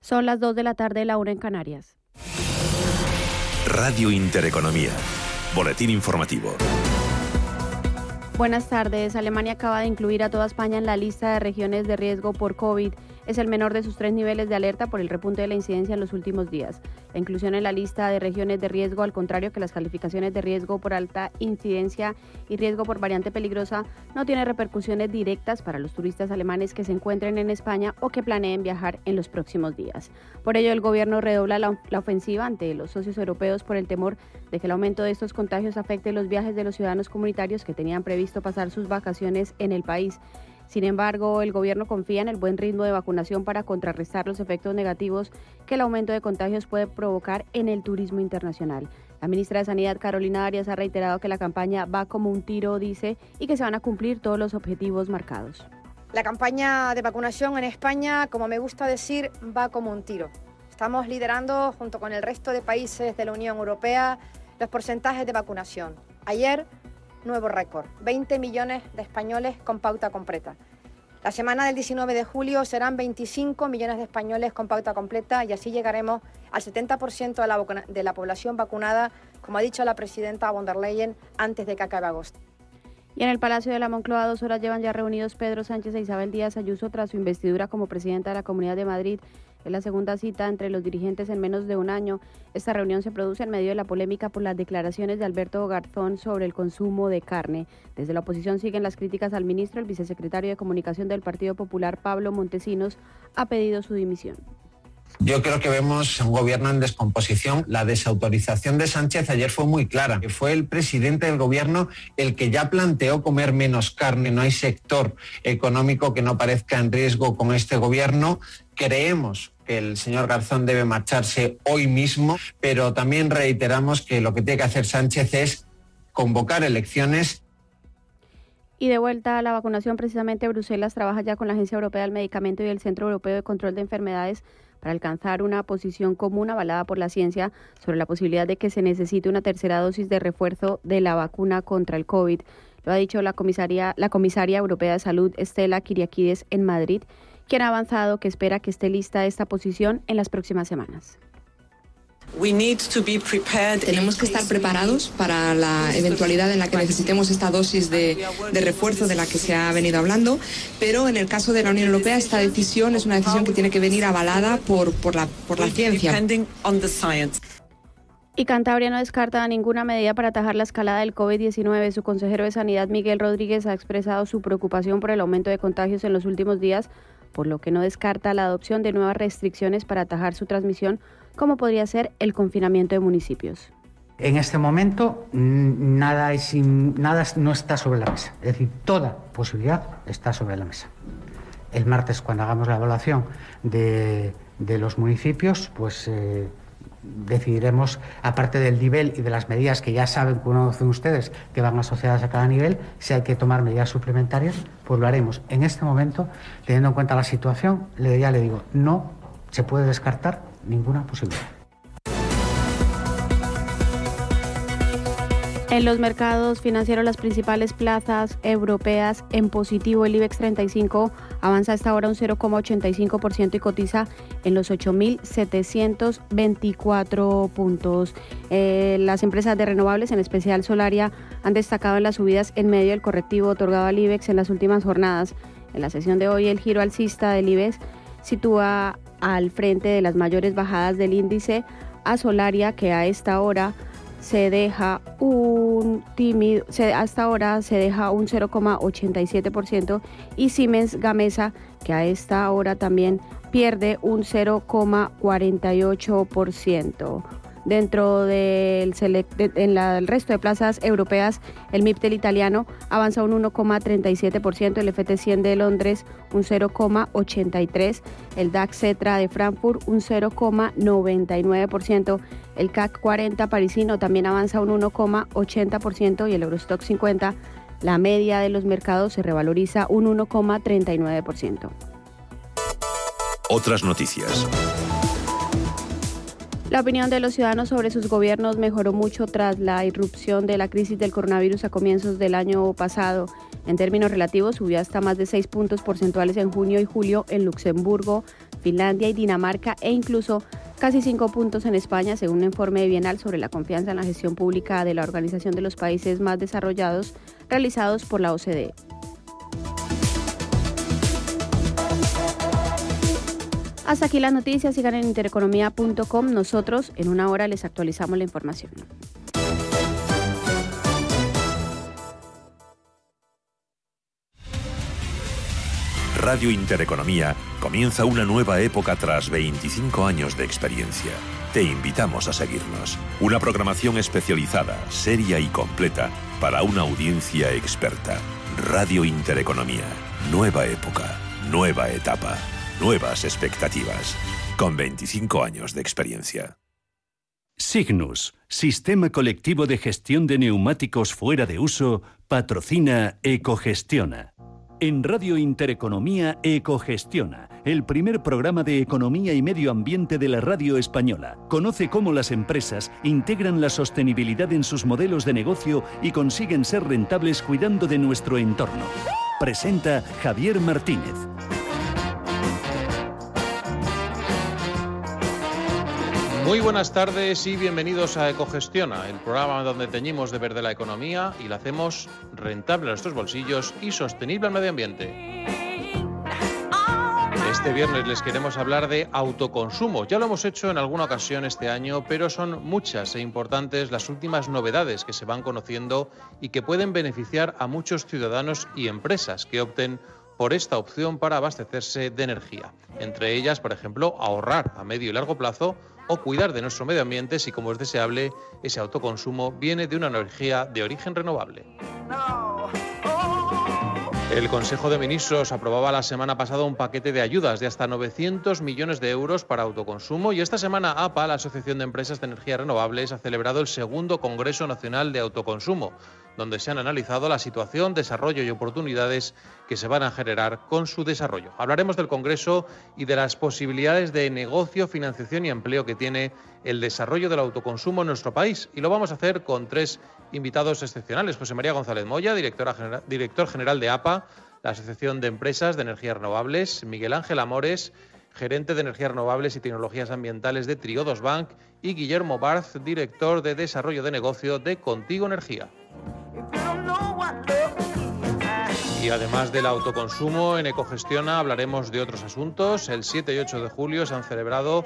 Son las 2 de la tarde, la una en Canarias. Radio Intereconomía. Boletín informativo. Buenas tardes. Alemania acaba de incluir a toda España en la lista de regiones de riesgo por COVID es el menor de sus tres niveles de alerta por el repunte de la incidencia en los últimos días. La inclusión en la lista de regiones de riesgo, al contrario que las calificaciones de riesgo por alta incidencia y riesgo por variante peligrosa, no tiene repercusiones directas para los turistas alemanes que se encuentren en España o que planeen viajar en los próximos días. Por ello, el gobierno redobla la, ofensiva ante los socios europeos por el temor de que el aumento de estos contagios afecte los viajes de los ciudadanos comunitarios que tenían previsto pasar sus vacaciones en el país. Sin embargo, el gobierno confía en el buen ritmo de vacunación para contrarrestar los efectos negativos que el aumento de contagios puede provocar en el turismo internacional. La ministra de Sanidad, Carolina Arias, ha reiterado que la campaña va como un tiro, dice, y que se van a cumplir todos los objetivos marcados. La campaña de vacunación en España, como me gusta decir, va como un tiro. Estamos liderando, junto con el resto de países de la Unión Europea, los porcentajes de vacunación. Ayer nuevo récord, 20 millones de españoles con pauta completa. La semana del 19 de julio serán 25 millones de españoles con pauta completa y así llegaremos al 70% de la, población vacunada, como ha dicho la presidenta von der Leyen, antes de que acabe agosto. Y en el Palacio de la Moncloa dos horas llevan ya reunidos Pedro Sánchez e Isabel Díaz Ayuso tras su investidura como presidenta de la Comunidad de Madrid. Es la segunda cita entre los dirigentes en menos de un año. Esta reunión se produce en medio de la polémica por las declaraciones de Alberto Garzón sobre el consumo de carne. Desde la oposición siguen las críticas al ministro. El vicesecretario de Comunicación del Partido Popular, Pablo Montesinos, ha pedido su dimisión. Yo creo que vemos un gobierno en descomposición. La desautorización de Sánchez ayer fue muy clara. Fue el presidente del gobierno el que ya planteó comer menos carne. No hay sector económico que no parezca en riesgo con este gobierno. Creemos que el señor Garzón debe marcharse hoy mismo, pero también reiteramos que lo que tiene que hacer Sánchez es convocar elecciones y de vuelta a la vacunación, precisamente Bruselas trabaja ya con la Agencia Europea del Medicamento y el Centro Europeo de Control de Enfermedades para alcanzar una posición común avalada por la ciencia sobre la posibilidad de que se necesite una tercera dosis de refuerzo de la vacuna contra el COVID. Lo ha dicho la comisaria, la comisaria europea de salud Estela Kiriakides en Madrid, quien ha avanzado que espera que esté lista esta posición en las próximas semanas. Tenemos que estar preparados para la eventualidad en la que necesitemos esta dosis de, refuerzo de la que se ha venido hablando, pero en el caso de la Unión Europea esta decisión es una decisión que tiene que venir avalada por, por, la, por la ciencia. Y Cantabria no descarta ninguna medida para atajar la escalada del COVID-19. Su consejero de Sanidad, Miguel Rodríguez, ha expresado su preocupación por el aumento de contagios en los últimos días, por lo que no descarta la adopción de nuevas restricciones para atajar su transmisión como podría ser el confinamiento de municipios. En este momento nada, es, nada no está sobre la mesa, es decir, toda posibilidad está sobre la mesa. El martes, cuando hagamos la evaluación de, los municipios, pues eh, decidiremos, aparte del nivel y de las medidas que ya saben, conocen ustedes, que van asociadas a cada nivel, si hay que tomar medidas suplementarias, pues lo haremos. En este momento, teniendo en cuenta la situación, ya le digo, no se puede descartar ninguna posibilidad. En los mercados financieros, las principales plazas europeas en positivo, el IBEX 35 avanza hasta ahora un 0,85% y cotiza en los 8.724 puntos. Eh, las empresas de renovables, en especial Solaria, han destacado en las subidas en medio del correctivo otorgado al IBEX en las últimas jornadas. En la sesión de hoy, el giro alcista del IBEX sitúa al frente de las mayores bajadas del índice a Solaria, que a esta hora se deja un tímido, hasta ahora se deja un 0,87% y Siemens Gamesa, que a esta hora también pierde un 0,48%. Dentro del en el resto de plazas europeas, el MIPTEL italiano avanza un 1,37%, el FT100 de Londres un 0,83%, el DAX Cetra de Frankfurt un 0,99%, el CAC 40 parisino también avanza un 1,80% y el Eurostock 50, la media de los mercados se revaloriza un 1,39%. Otras noticias. La opinión de los ciudadanos sobre sus gobiernos mejoró mucho tras la irrupción de la crisis del coronavirus a comienzos del año pasado. En términos relativos, subió hasta más de seis puntos porcentuales en junio y julio en Luxemburgo, Finlandia y Dinamarca e incluso casi cinco puntos en España, según un informe bienal sobre la confianza en la gestión pública de la Organización de los Países Más Desarrollados realizados por la OCDE. Hasta aquí las noticias, sigan en intereconomía.com. Nosotros en una hora les actualizamos la información. Radio Intereconomía comienza una nueva época tras 25 años de experiencia. Te invitamos a seguirnos. Una programación especializada, seria y completa para una audiencia experta. Radio Intereconomía. Nueva época. Nueva etapa. Nuevas expectativas. Con 25 años de experiencia. Signus, Sistema Colectivo de Gestión de Neumáticos Fuera de Uso, patrocina Ecogestiona. En Radio Intereconomía Ecogestiona, el primer programa de economía y medio ambiente de la radio española. Conoce cómo las empresas integran la sostenibilidad en sus modelos de negocio y consiguen ser rentables cuidando de nuestro entorno. Presenta Javier Martínez. Muy buenas tardes y bienvenidos a Ecogestiona, el programa donde teñimos de verde la economía y la hacemos rentable a nuestros bolsillos y sostenible al medio ambiente. Este viernes les queremos hablar de autoconsumo. Ya lo hemos hecho en alguna ocasión este año, pero son muchas e importantes las últimas novedades que se van conociendo y que pueden beneficiar a muchos ciudadanos y empresas que opten por esta opción para abastecerse de energía. Entre ellas, por ejemplo, ahorrar a medio y largo plazo o cuidar de nuestro medio ambiente si, como es deseable, ese autoconsumo viene de una energía de origen renovable. El Consejo de Ministros aprobaba la semana pasada un paquete de ayudas de hasta 900 millones de euros para autoconsumo y esta semana APA, la Asociación de Empresas de Energías Renovables, ha celebrado el segundo Congreso Nacional de Autoconsumo, donde se han analizado la situación, desarrollo y oportunidades que se van a generar con su desarrollo. Hablaremos del Congreso y de las posibilidades de negocio, financiación y empleo que tiene el desarrollo del autoconsumo en nuestro país y lo vamos a hacer con tres invitados excepcionales. José María González Moya, director general de APA, la Asociación de Empresas de Energías Renovables, Miguel Ángel Amores, gerente de Energías Renovables y Tecnologías Ambientales de Triodos Bank, y Guillermo Barth, director de Desarrollo de Negocio de Contigo Energía. Y además del autoconsumo, en Ecogestiona hablaremos de otros asuntos. El 7 y 8 de julio se han celebrado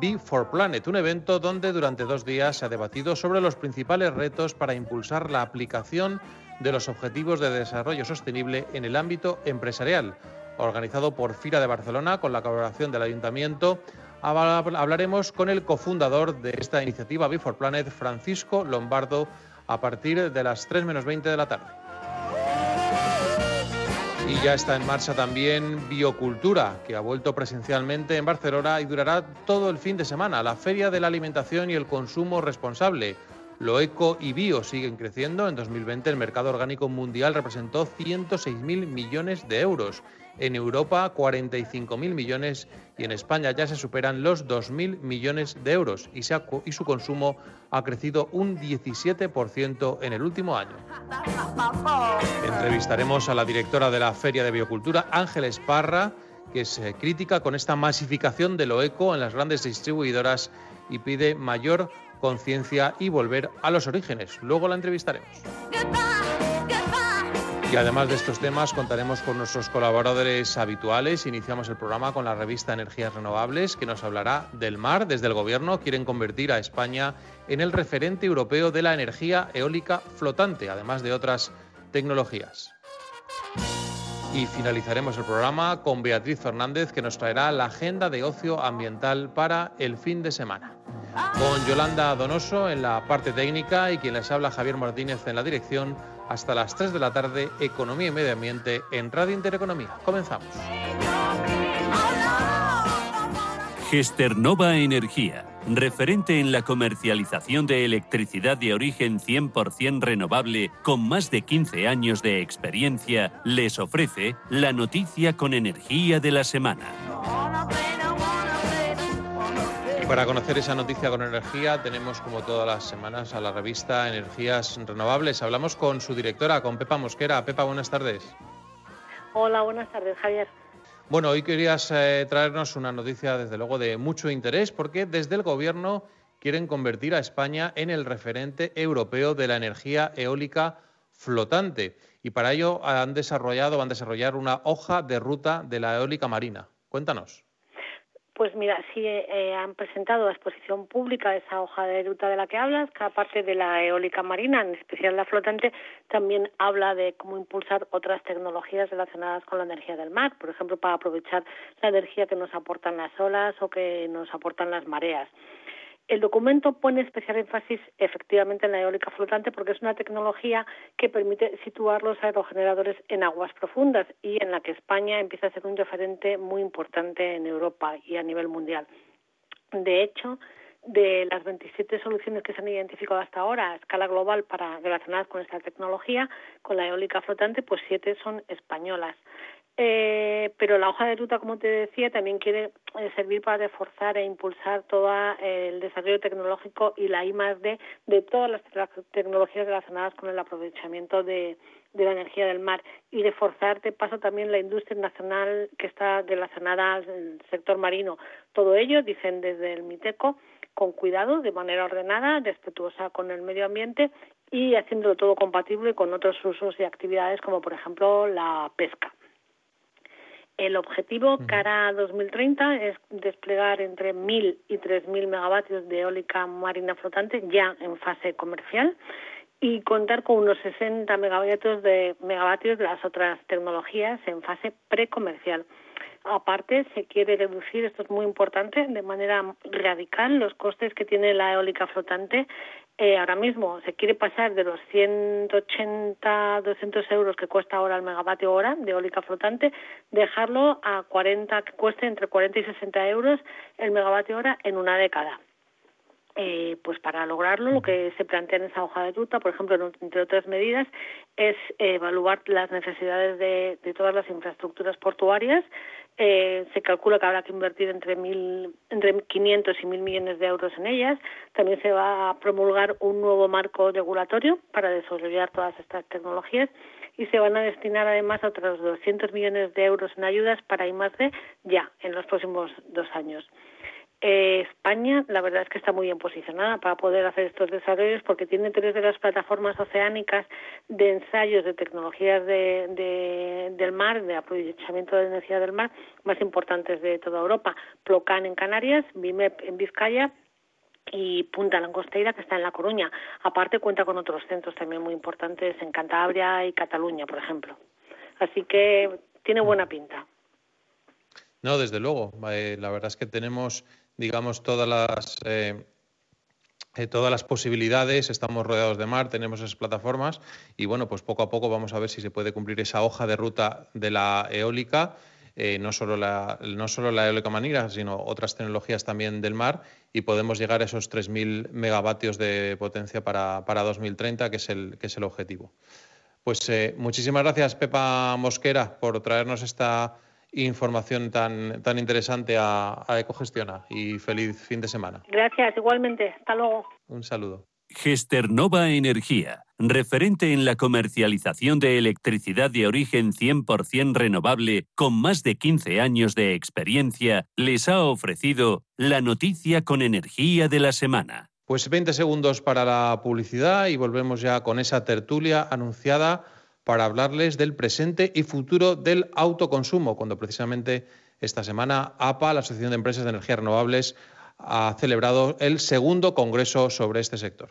Be for Planet, un evento donde durante dos días se ha debatido sobre los principales retos para impulsar la aplicación de los Objetivos de Desarrollo Sostenible en el ámbito empresarial. Organizado por FIRA de Barcelona con la colaboración del Ayuntamiento, hablaremos con el cofundador de esta iniciativa Be for Planet, Francisco Lombardo, a partir de las 3 menos 20 de la tarde. Y ya está en marcha también Biocultura, que ha vuelto presencialmente en Barcelona y durará todo el fin de semana, la Feria de la Alimentación y el Consumo Responsable. Lo eco y bio siguen creciendo. En 2020 el mercado orgánico mundial representó 106.000 millones de euros. En Europa 45.000 millones y en España ya se superan los 2.000 millones de euros y, su consumo ha crecido un 17% en el último año. Entrevistaremos a la directora de la Feria de Biocultura, Ángeles Parra, que es eh, crítica con esta masificación de lo eco en las grandes distribuidoras y pide mayor conciencia y volver a los orígenes. Luego la entrevistaremos. Y además de estos temas contaremos con nuestros colaboradores habituales. Iniciamos el programa con la revista Energías Renovables que nos hablará del mar. Desde el Gobierno quieren convertir a España en el referente europeo de la energía eólica flotante, además de otras tecnologías. Y finalizaremos el programa con Beatriz Fernández que nos traerá la agenda de ocio ambiental para el fin de semana. Con Yolanda Donoso en la parte técnica y quien les habla Javier Martínez en la dirección hasta las 3 de la tarde, Economía y Medio Ambiente en Radio Intereconomía. Comenzamos. Gesternova Energía, referente en la comercialización de electricidad de origen 100% renovable con más de 15 años de experiencia, les ofrece la noticia con energía de la semana para conocer esa noticia con energía tenemos como todas las semanas a la revista Energías Renovables. Hablamos con su directora, con Pepa Mosquera. Pepa, buenas tardes. Hola, buenas tardes, Javier. Bueno, hoy querías eh, traernos una noticia, desde luego, de mucho interés, porque desde el Gobierno quieren convertir a España en el referente europeo de la energía eólica flotante. Y para ello han desarrollado, van a desarrollar una hoja de ruta de la eólica marina. Cuéntanos. Pues mira, sí eh, han presentado a exposición pública esa hoja de ruta de la que hablas, que aparte de la eólica marina, en especial la flotante, también habla de cómo impulsar otras tecnologías relacionadas con la energía del mar, por ejemplo, para aprovechar la energía que nos aportan las olas o que nos aportan las mareas. El documento pone especial énfasis efectivamente en la eólica flotante porque es una tecnología que permite situar los aerogeneradores en aguas profundas y en la que España empieza a ser un referente muy importante en Europa y a nivel mundial. De hecho, de las 27 soluciones que se han identificado hasta ahora a escala global para relacionadas con esta tecnología, con la eólica flotante, pues siete son españolas. Eh, pero la hoja de ruta, como te decía, también quiere eh, servir para reforzar e impulsar todo el desarrollo tecnológico y la I D de todas las tecnologías relacionadas con el aprovechamiento de, de la energía del mar y reforzar de paso también la industria nacional que está relacionada al sector marino. Todo ello, dicen desde el MITECO, con cuidado, de manera ordenada, respetuosa con el medio ambiente y haciéndolo todo compatible con otros usos y actividades como, por ejemplo, la pesca. El objetivo cara a 2030 es desplegar entre 1.000 y 3.000 megavatios de eólica marina flotante ya en fase comercial y contar con unos 60 megavatios de, megavatios de las otras tecnologías en fase precomercial. Aparte, se quiere reducir, esto es muy importante, de manera radical los costes que tiene la eólica flotante eh, ahora mismo se quiere pasar de los 180, 200 euros que cuesta ahora el megavatio hora de eólica flotante, dejarlo a 40, que cueste entre 40 y 60 euros el megavatio hora en una década. Eh, pues para lograrlo lo que se plantea en esa hoja de ruta, por ejemplo, entre otras medidas, es evaluar las necesidades de, todas las infraestructuras portuarias. Eh, se calcula que habrá que invertir entre, mil, entre 500 y 1.000 millones de euros en ellas. También se va a promulgar un nuevo marco regulatorio para desarrollar todas estas tecnologías y se van a destinar además otros 200 millones de euros en ayudas para I+D ya en los próximos dos años. Eh, España, la verdad es que está muy bien posicionada para poder hacer estos desarrollos porque tiene tres de las plataformas oceánicas de ensayos de tecnologías de, del mar, de aprovechamiento de energía del mar, más importantes de toda Europa. Plocan en Canarias, BIMEP en Vizcaya y Punta Langosteira, que está en La Coruña. Aparte, cuenta con otros centros también muy importantes en Cantabria y Cataluña, por ejemplo. Así que tiene buena pinta. No, desde luego. Eh, la verdad es que tenemos digamos, todas las, eh, eh, todas las posibilidades, estamos rodeados de mar, tenemos esas plataformas y bueno, pues poco a poco vamos a ver si se puede cumplir esa hoja de ruta de la eólica. Eh, no, solo la, no solo la eólica manera, sino otras tecnologías también del mar, y podemos llegar a esos 3.000 megavatios de potencia para, para 2030, que es el, que es el objetivo. Pues muchísimas gracias, Pepa Mosquera, por traernos esta información tan, tan interesante a, a Ecogestiona y feliz fin de semana. Gracias, igualmente. Hasta luego. Un saludo. Gesternova Energía, referente en la comercialización de electricidad de origen 100% renovable con más de 15 años de experiencia, les ha ofrecido la noticia con energía de la semana. Pues 20 segundos para la publicidad y volvemos ya con esa tertulia anunciada para hablarles del presente y futuro del autoconsumo, cuando precisamente esta semana APA, la Asociación de Empresas de Energías Renovables, ha celebrado el segundo congreso sobre este sector.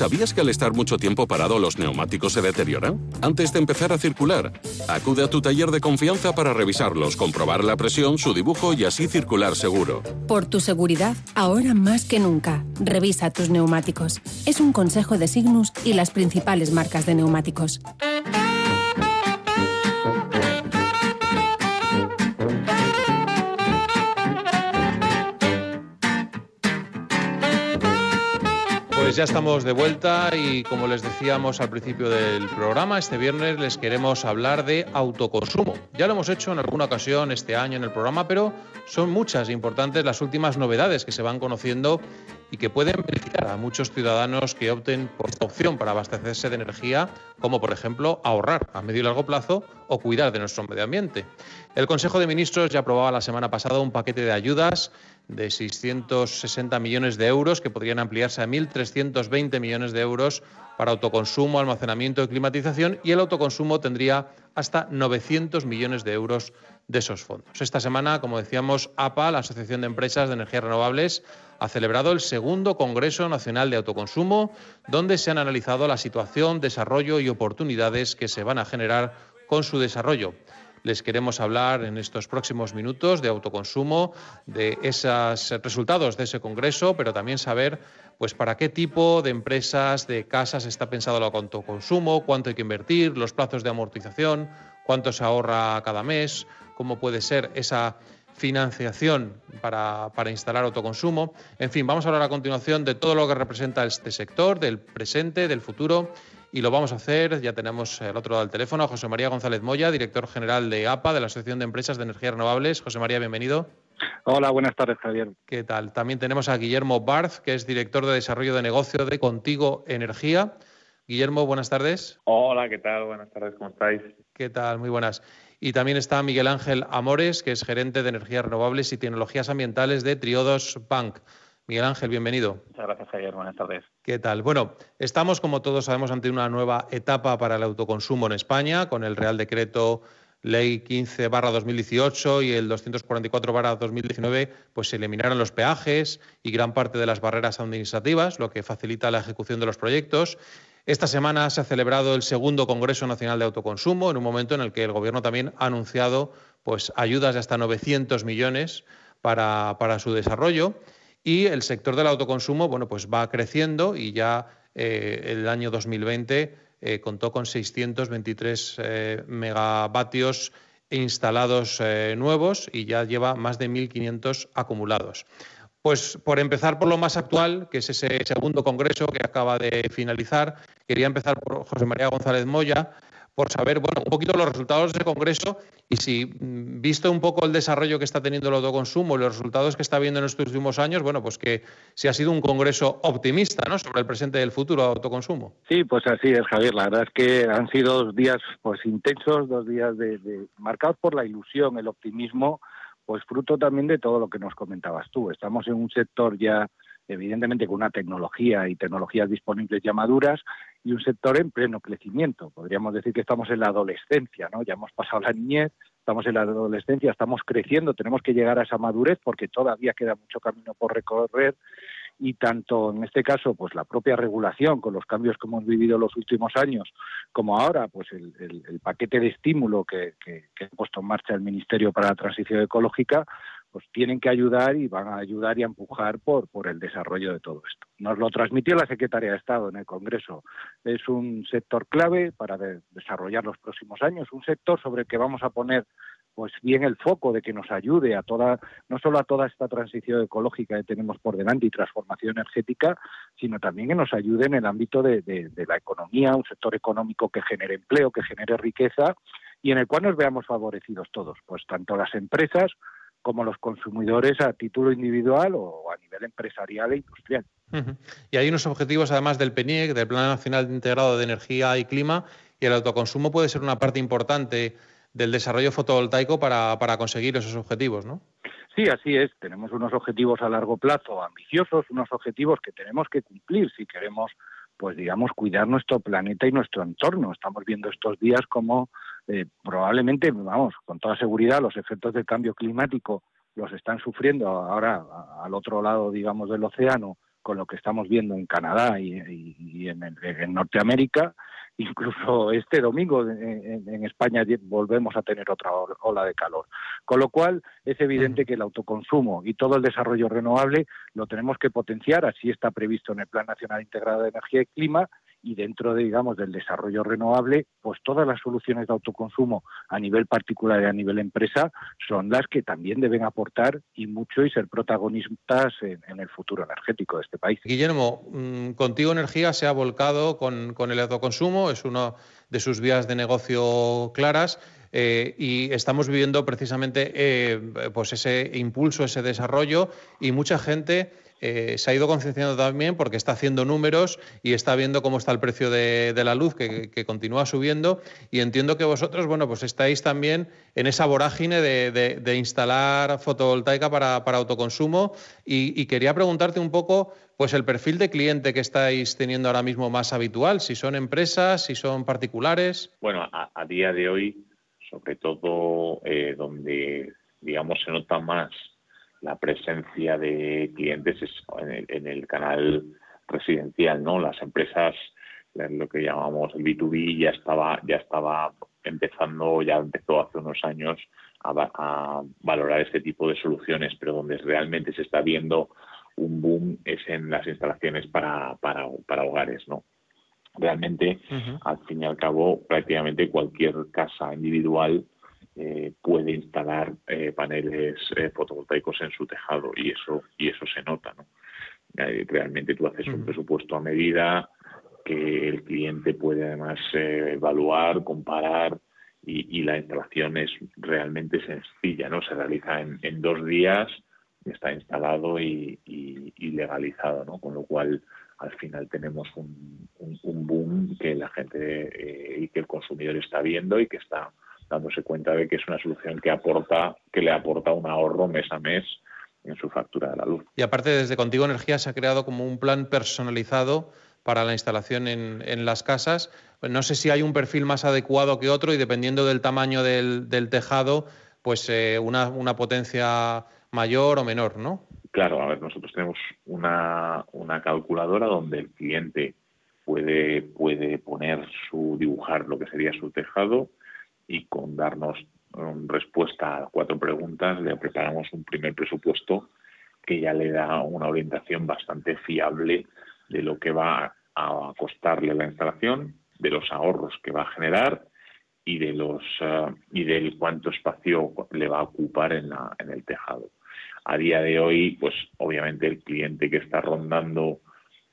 ¿Sabías que al estar mucho tiempo parado los neumáticos se deterioran? Antes de empezar a circular, acude a tu taller de confianza para revisarlos, comprobar la presión, su dibujo y así circular seguro. Por tu seguridad, ahora más que nunca, revisa tus neumáticos. Es un consejo de Signus y las principales marcas de neumáticos. Pues ya estamos de vuelta y como les decíamos al principio del programa, este viernes les queremos hablar de autoconsumo. Ya lo hemos hecho en alguna ocasión este año en el programa, pero son muchas e importantes las últimas novedades que se van conociendo y que pueden beneficiar a muchos ciudadanos que opten por esta opción para abastecerse de energía, como por ejemplo ahorrar a medio y largo plazo o cuidar de nuestro medio ambiente. El Consejo de Ministros ya aprobaba la semana pasada un paquete de ayudas de 660 millones de euros que podrían ampliarse a 1.320 millones de euros para autoconsumo, almacenamiento y climatización y el autoconsumo tendría hasta 900 millones de euros de esos fondos. Esta semana, como decíamos, APA, la Asociación de Empresas de Energías Renovables, ha celebrado el segundo Congreso Nacional de Autoconsumo, donde se han analizado la situación, desarrollo y oportunidades que se van a generar con su desarrollo. Les queremos hablar en estos próximos minutos de autoconsumo, de esos resultados de ese congreso, pero también saber pues para qué tipo de empresas, de casas está pensado el autoconsumo, cuánto hay que invertir, los plazos de amortización, cuánto se ahorra cada mes, cómo puede ser esa financiación para, para, instalar autoconsumo. En fin, vamos a hablar a continuación de todo lo que representa este sector, del presente, del futuro, y lo vamos a hacer. Ya tenemos al otro lado del teléfono a José María González Moya, director general de APA, de la Asociación de Empresas de Energías Renovables. José María, bienvenido. Hola, buenas tardes, Javier. ¿Qué tal? También tenemos a Guillermo Barth, que es director de desarrollo de negocio de Contigo Energía. Guillermo, buenas tardes. Hola, ¿qué tal? Buenas tardes, ¿cómo estáis? ¿Qué tal? Muy buenas. Y también está Miguel Ángel Amores, que es gerente de energías renovables y tecnologías ambientales de Triodos Bank. Miguel Ángel, bienvenido. Muchas gracias, Javier. Buenas tardes. ¿Qué tal? Bueno, estamos, como todos sabemos, ante una nueva etapa para el autoconsumo en España, con el Real Decreto Ley 15 2018 y el 244 2019, pues se eliminaron los peajes y gran parte de las barreras administrativas, lo que facilita la ejecución de los proyectos. Esta semana se ha celebrado el segundo Congreso Nacional de Autoconsumo, en un momento en el que el Gobierno también ha anunciado pues, ayudas de hasta 900 millones para, su desarrollo. Y el sector del autoconsumo bueno, pues va creciendo y ya eh, el año 2020 eh, contó con 623 eh, megavatios instalados nuevos y ya lleva más de 1.500 acumulados. Pues por empezar por lo más actual, que es ese segundo congreso que acaba de finalizar, quería empezar por José María González Moya, por saber bueno, un poquito los resultados del congreso y si, mm, visto un poco el desarrollo que está teniendo el autoconsumo y los resultados que está viendo en estos últimos años, bueno, pues que si ha sido un congreso optimista, ¿no? Sobre el presente y el futuro del autoconsumo. Sí, pues así es, Javier. La verdad es que han sido dos días pues intensos, dos días de marcados por la ilusión, el optimismo pues fruto también de todo lo que nos comentabas tú. Estamos en un sector ya evidentemente con una tecnología y tecnologías disponibles ya maduras y un sector en pleno crecimiento. Podríamos decir que estamos en la adolescencia, ¿no? Ya hemos pasado la niñez, estamos en la adolescencia, estamos creciendo, tenemos que llegar a esa madurez porque todavía queda mucho camino por recorrer y tanto en este caso pues la propia regulación con los cambios que hemos vivido los últimos años como ahora pues el, paquete de estímulo que, que, ha puesto en marcha el Ministerio para la Transición Ecológica pues tienen que ayudar y van a ayudar y a empujar por, por el desarrollo de todo esto. Nos lo transmitió la Secretaría de Estado en el Congreso. Es un sector clave para desarrollar los próximos años, un sector sobre el que vamos a poner pues bien el foco de que nos ayude a toda, no solo a toda esta transición ecológica que tenemos por delante y transformación energética, sino también que nos ayude en el ámbito de, de la economía, un sector económico que genere empleo, que genere riqueza y en el cual nos veamos favorecidos todos, pues tanto las empresas como los consumidores a título individual o a nivel empresarial e industrial. Y hay unos objetivos, además del PNIEC, del Plan Nacional Integrado de Energía y Clima, y el autoconsumo puede ser una parte importante del desarrollo fotovoltaico para, para conseguir esos objetivos, ¿no? Sí, así es. Tenemos unos objetivos a largo plazo ambiciosos, unos objetivos que tenemos que cumplir si queremos, pues digamos, cuidar nuestro planeta y nuestro entorno. Estamos viendo estos días como eh, probablemente, vamos, con toda seguridad, los efectos del cambio climático los están sufriendo ahora al otro lado, digamos, del océano, con lo que estamos viendo en Canadá y, en, en Norteamérica incluso este domingo en, España volvemos a tener otra ola de calor. Con lo cual es evidente que el autoconsumo y todo el desarrollo renovable lo tenemos que potenciar, así está previsto en el Plan Nacional Integrado de Energía y Clima, y dentro de, digamos, del desarrollo renovable, pues todas las soluciones de autoconsumo a nivel particular y a nivel empresa son las que también deben aportar y mucho y ser protagonistas en, el futuro energético de este país. Guillermo, mm, Contigo Energía se ha volcado con, con el autoconsumo, es una de sus vías de negocio claras. Eh, y estamos viviendo precisamente eh, pues ese impulso, ese desarrollo y mucha gente eh, se ha ido concienciando también porque está haciendo números y está viendo cómo está el precio de, la luz que, continúa subiendo y entiendo que vosotros, bueno, pues estáis también en esa vorágine de, instalar fotovoltaica para, autoconsumo y, quería preguntarte un poco, pues el perfil de cliente que estáis teniendo ahora mismo más habitual, si son empresas, si son particulares. Bueno, a, día de hoy, sobre todo eh, donde, digamos, se nota más la presencia de clientes en el, canal residencial, ¿no? Las empresas, lo que llamamos el B2B, ya estaba, ya estaba empezando, ya empezó hace unos años a, valorar este tipo de soluciones, pero donde realmente se está viendo un boom es en las instalaciones para, para, para hogares, ¿no? Realmente, al fin y al cabo, prácticamente cualquier casa individual eh, puede instalar eh, paneles eh, fotovoltaicos en su tejado y eso y eso se nota no realmente tú haces un presupuesto a medida que el cliente puede además evaluar comparar y, la instalación es realmente sencilla no se realiza en, dos días está instalado y, legalizado no con lo cual al final tenemos un, un boom que la gente y que el consumidor está viendo y que está dándose cuenta de que es una solución que aporta, que le aporta un ahorro mes a mes en su factura de la luz. Y aparte, desde Contigo Energía se ha creado como un plan personalizado para la instalación en, las casas. No sé si hay un perfil más adecuado que otro y dependiendo del tamaño del, tejado, pues eh, una, potencia mayor o menor, ¿no? Claro, a ver, nosotros tenemos una, una calculadora donde el cliente puede, puede poner su, dibujar lo que sería su tejado y con darnos um, respuesta a cuatro preguntas le preparamos un primer presupuesto que ya le da una orientación bastante fiable de lo que va a costarle la instalación, de los ahorros que va a generar y de los uh, y del cuánto espacio le va a ocupar en, la, en el tejado. A día de hoy, pues obviamente el cliente que está rondando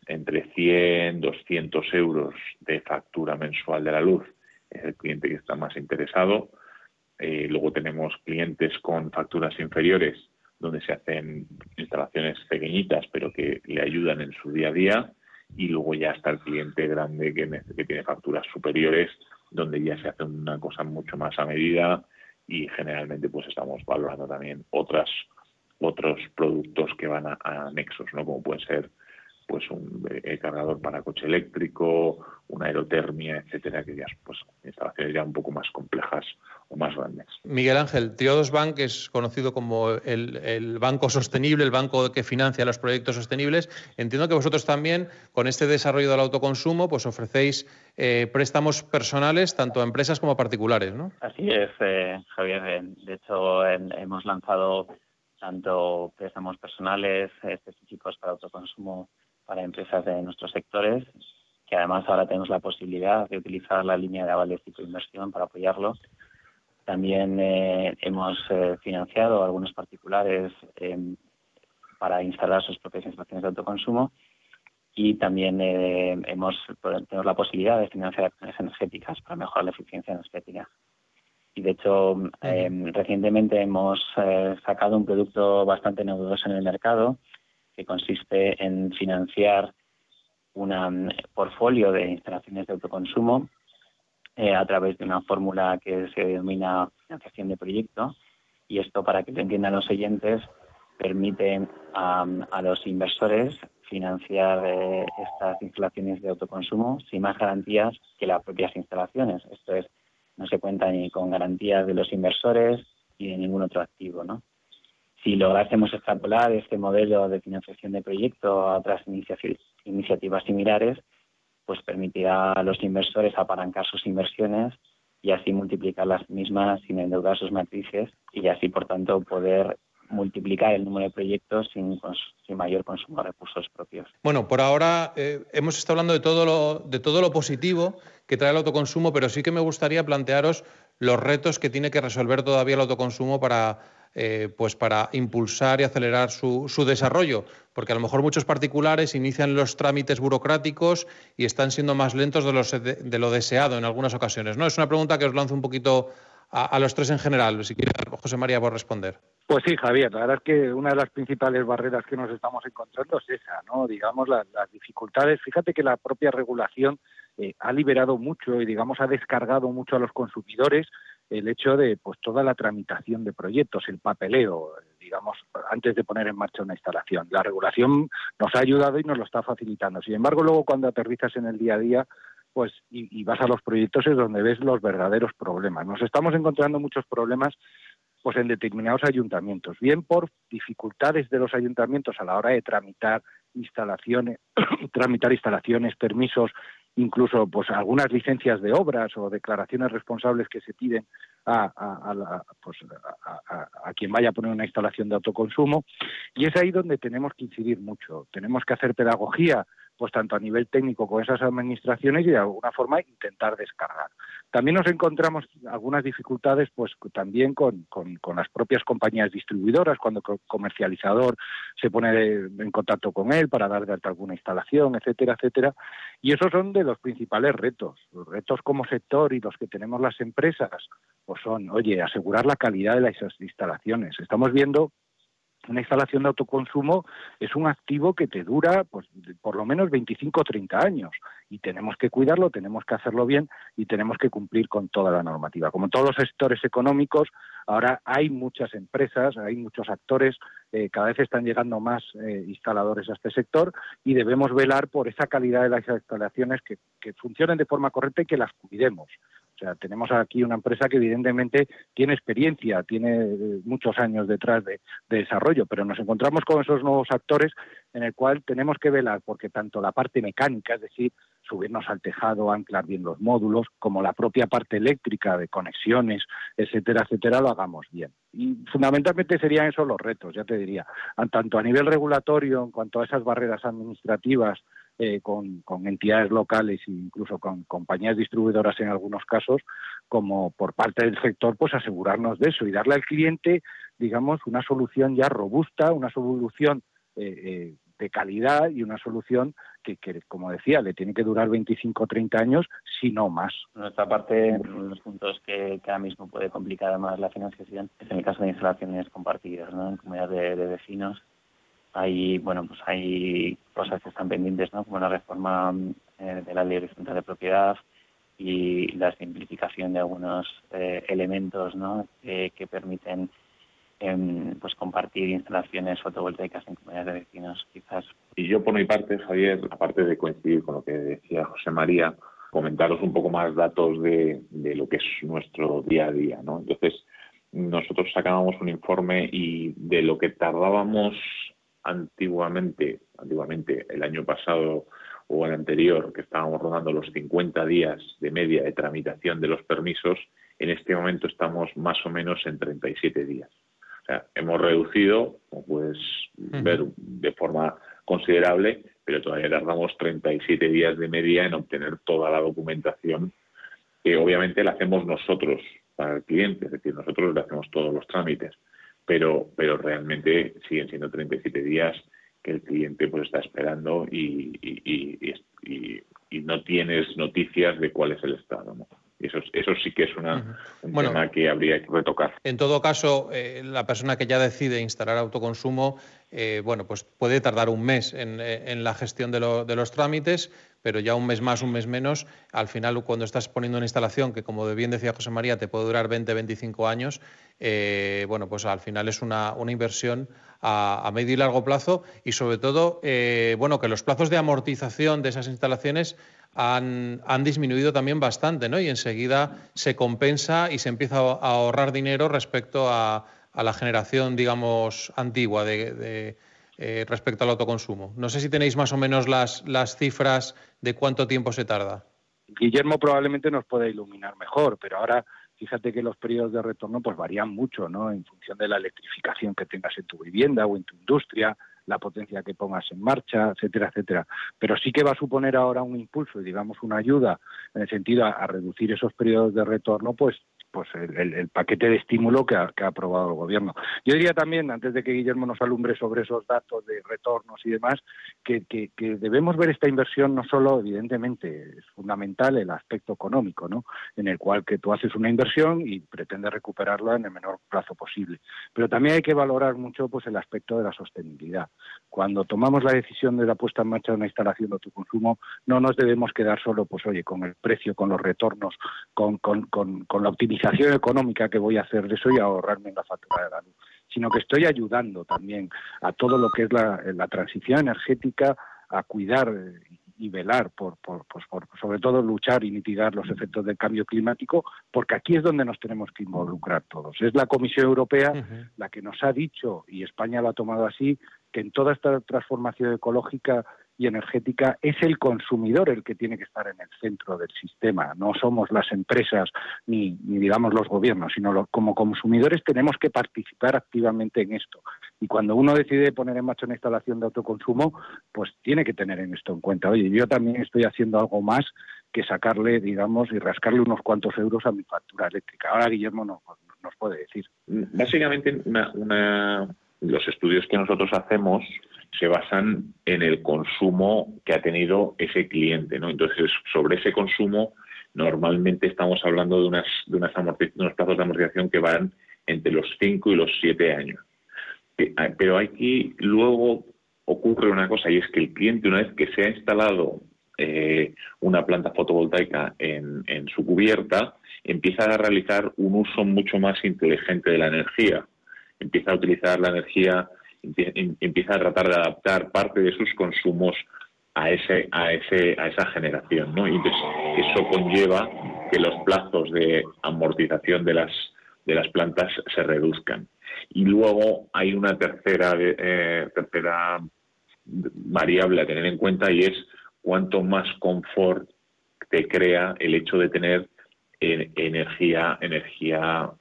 entre 100, 200 euros de factura mensual de la luz es el cliente que está más interesado. Eh, luego tenemos clientes con facturas inferiores donde se hacen instalaciones pequeñitas pero que le ayudan en su día a día y luego ya está el cliente grande que, que tiene facturas superiores donde ya se hace una cosa mucho más a medida y generalmente pues estamos valorando también otras otros productos que van a, a anexos, ¿no? Como pueden ser pues un eh, cargador para coche eléctrico, una aerotermia, etcétera, que ya pues instalaciones ya un poco más complejas o más grandes. Miguel Ángel, Triodos Bank es conocido como el, banco sostenible, el banco que financia los proyectos sostenibles. Entiendo que vosotros también, con este desarrollo del autoconsumo, pues ofrecéis eh, préstamos personales tanto a empresas como a particulares, ¿no? Así es, eh, Javier. De hecho, hemos lanzado tanto préstamos personales específicos para autoconsumo para empresas de nuestros sectores, que además ahora tenemos la posibilidad de utilizar la línea de avales tipo inversión para apoyarlo. También eh, hemos eh, financiado a algunos particulares em, para instalar sus propias instalaciones de autoconsumo y también eh, hemos tenemos la posibilidad de financiar acciones energéticas para mejorar la eficiencia energética. Y de hecho, em, recientemente hemos sacado un producto bastante novedoso en el mercado que consiste en financiar un mm, portfolio de instalaciones de autoconsumo eh, a través de una fórmula que se denomina financiación de proyecto. Y esto, para que lo entiendan los oyentes, permite a, los inversores financiar eh, estas instalaciones de autoconsumo sin más garantías que las propias instalaciones. Esto es, no se cuenta ni con garantías de los inversores ni de ningún otro activo, ¿no? Si lográsemos extrapolar este modelo de financiación de proyecto a otras iniciativas similares, pues permitirá a los inversores apalancar sus inversiones y así multiplicar las mismas sin endeudar sus matrices y así, por tanto, poder multiplicar el número de proyectos sin, mayor consumo de recursos propios. Bueno, por ahora eh, hemos estado hablando de todo, lo, de todo lo positivo que trae el autoconsumo, pero sí que me gustaría plantearos los retos que tiene que resolver todavía el autoconsumo para eh, pues para impulsar y acelerar su, desarrollo, porque a lo mejor muchos particulares inician los trámites burocráticos y están siendo más lentos de, de, lo deseado en algunas ocasiones. ¿no? Es una pregunta que os lanzo un poquito a, los tres en general. Si quiere, José María, por responder. Pues sí, Javier, la verdad es que una de las principales barreras que nos estamos encontrando es esa, ¿no? Digamos, las, dificultades. Fíjate que la propia regulación eh, ha liberado mucho y, digamos, ha descargado mucho a los consumidores el hecho de, pues, toda la tramitación de proyectos, el papeleo, digamos, antes de poner en marcha una instalación. La regulación nos ha ayudado y nos lo está facilitando. Sin embargo, luego cuando aterrizas en el día a día, pues y, vas a los proyectos es donde ves los verdaderos problemas. Nos estamos encontrando muchos problemas pues en determinados ayuntamientos, bien por dificultades de los ayuntamientos a la hora de tramitar instalaciones, tramitar instalaciones, permisos, incluso pues algunas licencias de obras o declaraciones responsables que se piden a, pues, a, quien vaya a poner una instalación de autoconsumo y es ahí donde tenemos que incidir mucho. Tenemos que hacer pedagogía pues tanto a nivel técnico con esas administraciones y de alguna forma intentar descargar. También nos encontramos algunas dificultades pues también con, con, las propias compañías distribuidoras cuando el comercializador se pone en contacto con él para dar de alta alguna instalación, etcétera, etcétera. Y esos son de los principales retos. Los retos como sector y los que tenemos las empresas pues son, oye, asegurar la calidad de las instalaciones. Estamos viendo una instalación de autoconsumo es un activo que te dura pues, por lo menos 25 o 30 años y tenemos que cuidarlo, tenemos que hacerlo bien y tenemos que cumplir con toda la normativa. Como en todos los sectores económicos, ahora hay muchas empresas, hay muchos actores, eh, cada vez están llegando más eh, instaladores a este sector y debemos velar por esa calidad de las instalaciones que, que funcionen de forma correcta y que las cuidemos. O sea, tenemos aquí una empresa que evidentemente tiene experiencia, tiene eh, muchos años detrás de, desarrollo, pero nos encontramos con esos nuevos actores en el cual tenemos que velar porque tanto la parte mecánica, es decir, subirnos al tejado, anclar bien los módulos, como la propia parte eléctrica de conexiones, etcétera, etcétera, lo hagamos bien. Y fundamentalmente serían esos los retos, ya te diría, tanto a nivel regulatorio, en cuanto a esas barreras administrativas, eh, con, entidades locales e incluso con compañías distribuidoras en algunos casos, como por parte del sector, pues asegurarnos de eso y darle al cliente, digamos, una solución ya robusta, una solución eh, eh, de calidad y una solución que, como decía, le tiene que durar 25 o 30 años, si no más. Nuestra parte, uno de los puntos que, ahora mismo puede complicar más la financiación es en el caso de instalaciones compartidas, ¿no? en comunidades de vecinos hay bueno pues hay cosas que están pendientes no como la reforma eh, de la ley horizontal de propiedad y la simplificación de algunos eh, elementos ¿no? que permiten em, pues compartir instalaciones fotovoltaicas en comunidades de vecinos quizás. Y yo por mi parte Javier aparte de coincidir con lo que decía José María comentaros un poco más datos de, de lo que es nuestro día a día no entonces nosotros sacábamos un informe y de lo que tardábamos antiguamente, antiguamente el año pasado o el anterior, que estábamos rodando los 50 días de media de tramitación de los permisos, en este momento estamos más o menos en 37 días. O sea, hemos reducido, como puedes ver, de forma considerable, pero todavía tardamos 37 días de media en obtener toda la documentación que obviamente la hacemos nosotros para el cliente, es decir, nosotros le hacemos todos los trámites pero, pero realmente siguen siendo 37 días que el cliente pues está esperando y, y, y, y no tienes noticias de cuál es el estado. ¿no? Eso, eso sí que es una, un tema que habría que retocar. En todo caso, eh, la persona que ya decide instalar autoconsumo, eh, bueno, pues puede tardar un mes en, eh, en la gestión de, lo, de, los trámites, pero ya un mes más, un mes menos, al final cuando estás poniendo una instalación que, como bien decía José María, te puede durar 20, 25 años, bueno, pues al final es una, una inversión a, medio y largo plazo y sobre todo, bueno, que los plazos de amortización de esas instalaciones han, han, disminuido también bastante, ¿no? Y enseguida se compensa y se empieza a ahorrar dinero respecto a, a la generación, digamos, antigua de, eh, respecto al autoconsumo. No sé si tenéis más o menos las, las cifras de cuánto tiempo se tarda. Guillermo probablemente nos pueda iluminar mejor, pero ahora fíjate que los periodos de retorno pues varían mucho, ¿no? En función de la electrificación que tengas en tu vivienda o en tu industria, la potencia que pongas en marcha, etcétera, etcétera. Pero sí que va a suponer ahora un impulso y digamos una ayuda en el sentido a, reducir esos periodos de retorno, pues pues el, paquete de estímulo que ha, aprobado el gobierno. Yo diría también, antes de que Guillermo nos alumbre sobre esos datos de retornos y demás, que, debemos ver esta inversión no solo, evidentemente, es fundamental el aspecto económico, ¿no? En el cual que tú haces una inversión y pretendes recuperarla en el menor plazo posible. Pero también hay que valorar mucho pues el aspecto de la sostenibilidad. Cuando tomamos la decisión de la puesta en marcha de una instalación de autoconsumo, no nos debemos quedar solo, pues oye, con el precio, con los retornos, con, la optimización económica que voy a hacer de eso y ahorrarme en la factura de la luz, sino que estoy ayudando también a todo lo que es la, la transición energética, a cuidar y velar por, por, pues por, sobre todo luchar y mitigar los efectos del cambio climático, porque aquí es donde nos tenemos que involucrar todos. Es la Comisión Europea la que nos ha dicho, y España lo ha tomado así, que en toda esta transformación ecológica y energética es el consumidor el que tiene que estar en el centro del sistema. No somos las empresas ni, digamos los gobiernos, sino como consumidores tenemos que participar activamente en esto. Y cuando uno decide poner en marcha una instalación de autoconsumo, pues tiene que tener en esto en cuenta. Oye, yo también estoy haciendo algo más que sacarle, digamos, y rascarle unos cuantos euros a mi factura eléctrica. Ahora Guillermo nos, nos puede decir. Básicamente, una, los estudios que nosotros hacemos se basan en el consumo que ha tenido ese cliente, ¿no? Entonces, sobre ese consumo, normalmente estamos hablando de, unas, de unas unos plazos de amortización que van entre los 5 y los 7 años. Ah, pero aquí luego ocurre una cosa y es que el cliente, una vez que se ha instalado eh, una planta fotovoltaica en su cubierta, empieza a realizar un uso mucho más inteligente de la energía. Empieza a utilizar la energía empieza a tratar de adaptar parte de sus consumos a ese a ese a esa generación no y entonces eso conlleva que los plazos de amortización de las de las plantas se reduzcan. Y luego hay una tercera eh, tercera variable a tener en cuenta y es cuánto más confort te crea el hecho de tener energía energía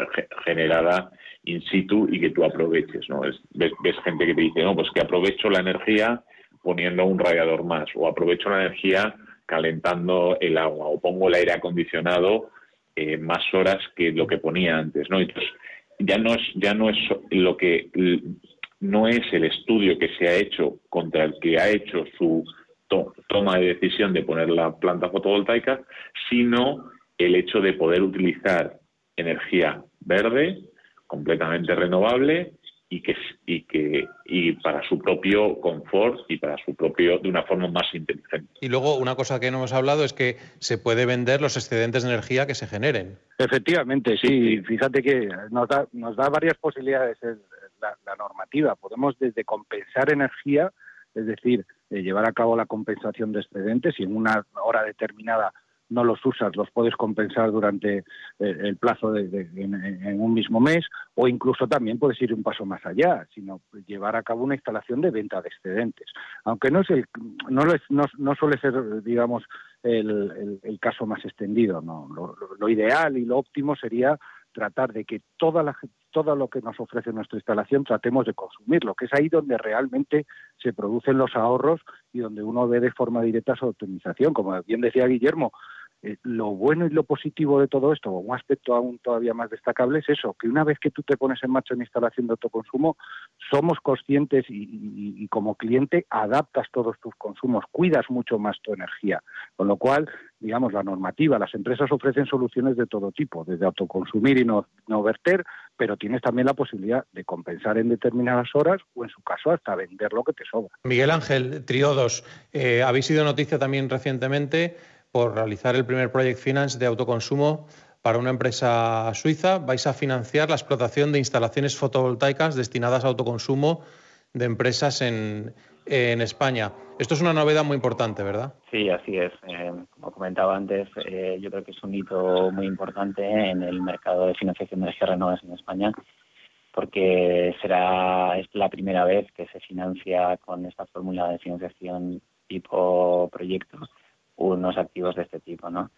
generada in situ y que tú aproveches, ¿no? Es, ves, gente que te dice, no, pues que aprovecho la energía poniendo un radiador más, o aprovecho la energía calentando el agua, o pongo el aire acondicionado eh, más horas que lo que ponía antes, ¿no? Entonces, ya no es, ya no es lo que no es el estudio que se ha hecho contra el que ha hecho su toma de decisión de poner la planta fotovoltaica, sino el hecho de poder utilizar energía verde, completamente renovable y que y que y para su propio confort y para su propio de una forma más inteligente. Y luego una cosa que no hemos hablado es que se puede vender los excedentes de energía que se generen. Efectivamente, sí. Fíjate que nos da, nos da varias posibilidades la, la normativa. Podemos desde compensar energía, es decir, eh, llevar a cabo la compensación de excedentes y en una hora determinada no los usas, los puedes compensar durante eh, el plazo de, en, un mismo mes o incluso también puedes ir un paso más allá, sino llevar a cabo una instalación de venta de excedentes. Aunque no es el, no, no, suele ser, digamos, el, caso más extendido. ¿no? Lo, ideal y lo óptimo sería tratar de que toda la, todo lo que nos ofrece nuestra instalación tratemos de consumirlo, que es ahí donde realmente se producen los ahorros y donde uno ve de forma directa su optimización. Como bien decía Guillermo, eh, lo bueno y lo positivo de todo esto, o un aspecto aún todavía más destacable, es eso, que una vez que tú te pones en marcha una instalación de autoconsumo, somos conscientes y, como cliente adaptas todos tus consumos, cuidas mucho más tu energía. Con lo cual, digamos, la normativa, las empresas ofrecen soluciones de todo tipo, desde autoconsumir y no, no verter, pero tienes también la posibilidad de compensar en determinadas horas o, en su caso, hasta vender lo que te sobra. Miguel Ángel, Triodos, eh, habéis sido noticia también recientemente por realizar el primer Project Finance de autoconsumo para una empresa suiza. Vais a financiar la explotación de instalaciones fotovoltaicas destinadas a autoconsumo de empresas en, España. Esto es una novedad muy importante, ¿verdad? Sí, así es. Eh, como comentaba antes, eh, yo creo que es un hito muy importante en el mercado de financiación de energías renovables en España, porque será es la primera vez que se financia con esta fórmula de financiación tipo proyectos unos activos de este tipo, ¿no?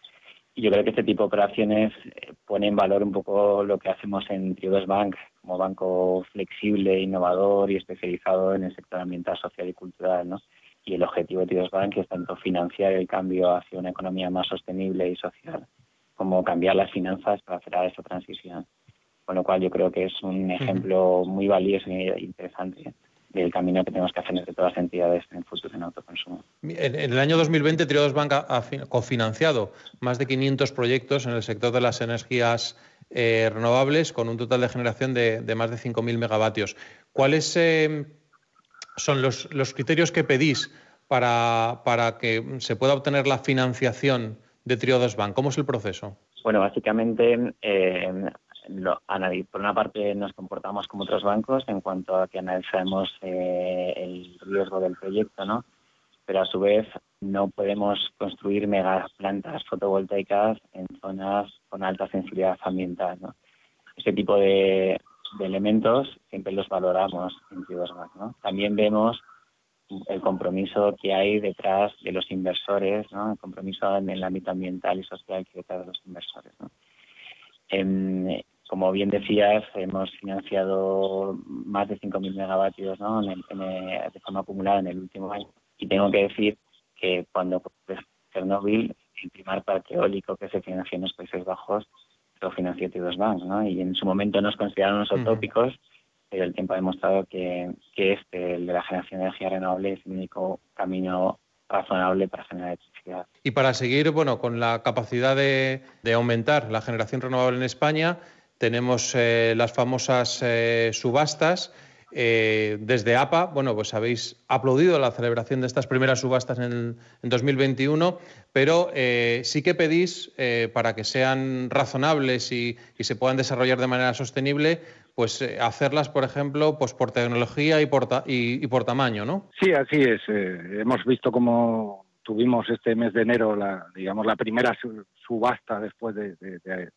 Y yo creo que este tipo de operaciones eh, pone en valor un poco lo que hacemos en Triodos Bank, como banco flexible, innovador y especializado en el sector ambiental, social y cultural, ¿no? Y el objetivo de Triodos Bank es tanto financiar el cambio hacia una economía más sostenible y social cómo cambiar las finanzas para hacer esa transición. Con lo cual yo creo que es un ejemplo muy valioso e interesante del camino que tenemos que hacer entre todas las entidades en el futuro en autoconsumo. En, el año 2020, Triodos Bank ha, cofinanciado más de 500 proyectos en el sector de las energías eh, renovables con un total de generación de, más de 5.000 megavatios. ¿Cuáles eh, son los, criterios que pedís para, para que se pueda obtener la financiación de Triodos Bank? ¿Cómo es el proceso? Bueno, básicamente eh, por una parte nos comportamos como otros bancos en cuanto a que analizamos el riesgo del proyecto, ¿no? Pero a su vez no podemos construir megaplantas fotovoltaicas en zonas con alta sensibilidad ambiental, ¿no? Ese tipo de, elementos siempre los valoramos en Bank, ¿no? También vemos el compromiso que hay detrás de los inversores, ¿no? el compromiso en el ámbito ambiental y social que hay detrás de los inversores. ¿no? En, como bien decías, hemos financiado más de 5.000 megavatios ¿no? de forma acumulada en el último año. Y tengo que decir que cuando Chernobyl, el primer parque eólico que se financió en los Países Bajos, lo financió T2 Bank. ¿no? Y en su momento nos consideraron unos utópicos, pero el tiempo ha demostrado que, que este, el de la generación de energía renovable, es el único camino razonable para generar electricidad. Y para seguir bueno, con la capacidad de, de aumentar la generación renovable en España, tenemos eh, las famosas eh, subastas. Eh, desde APA, bueno, pues habéis aplaudido la celebración de estas primeras subastas en, 2021, pero sí que pedís, para que sean razonables y, se puedan desarrollar de manera sostenible, pues hacerlas, por ejemplo, pues por tecnología y por, y, por tamaño, ¿no? Sí, así es. hemos visto cómo tuvimos este mes de enero la, digamos, la primera subasta después de,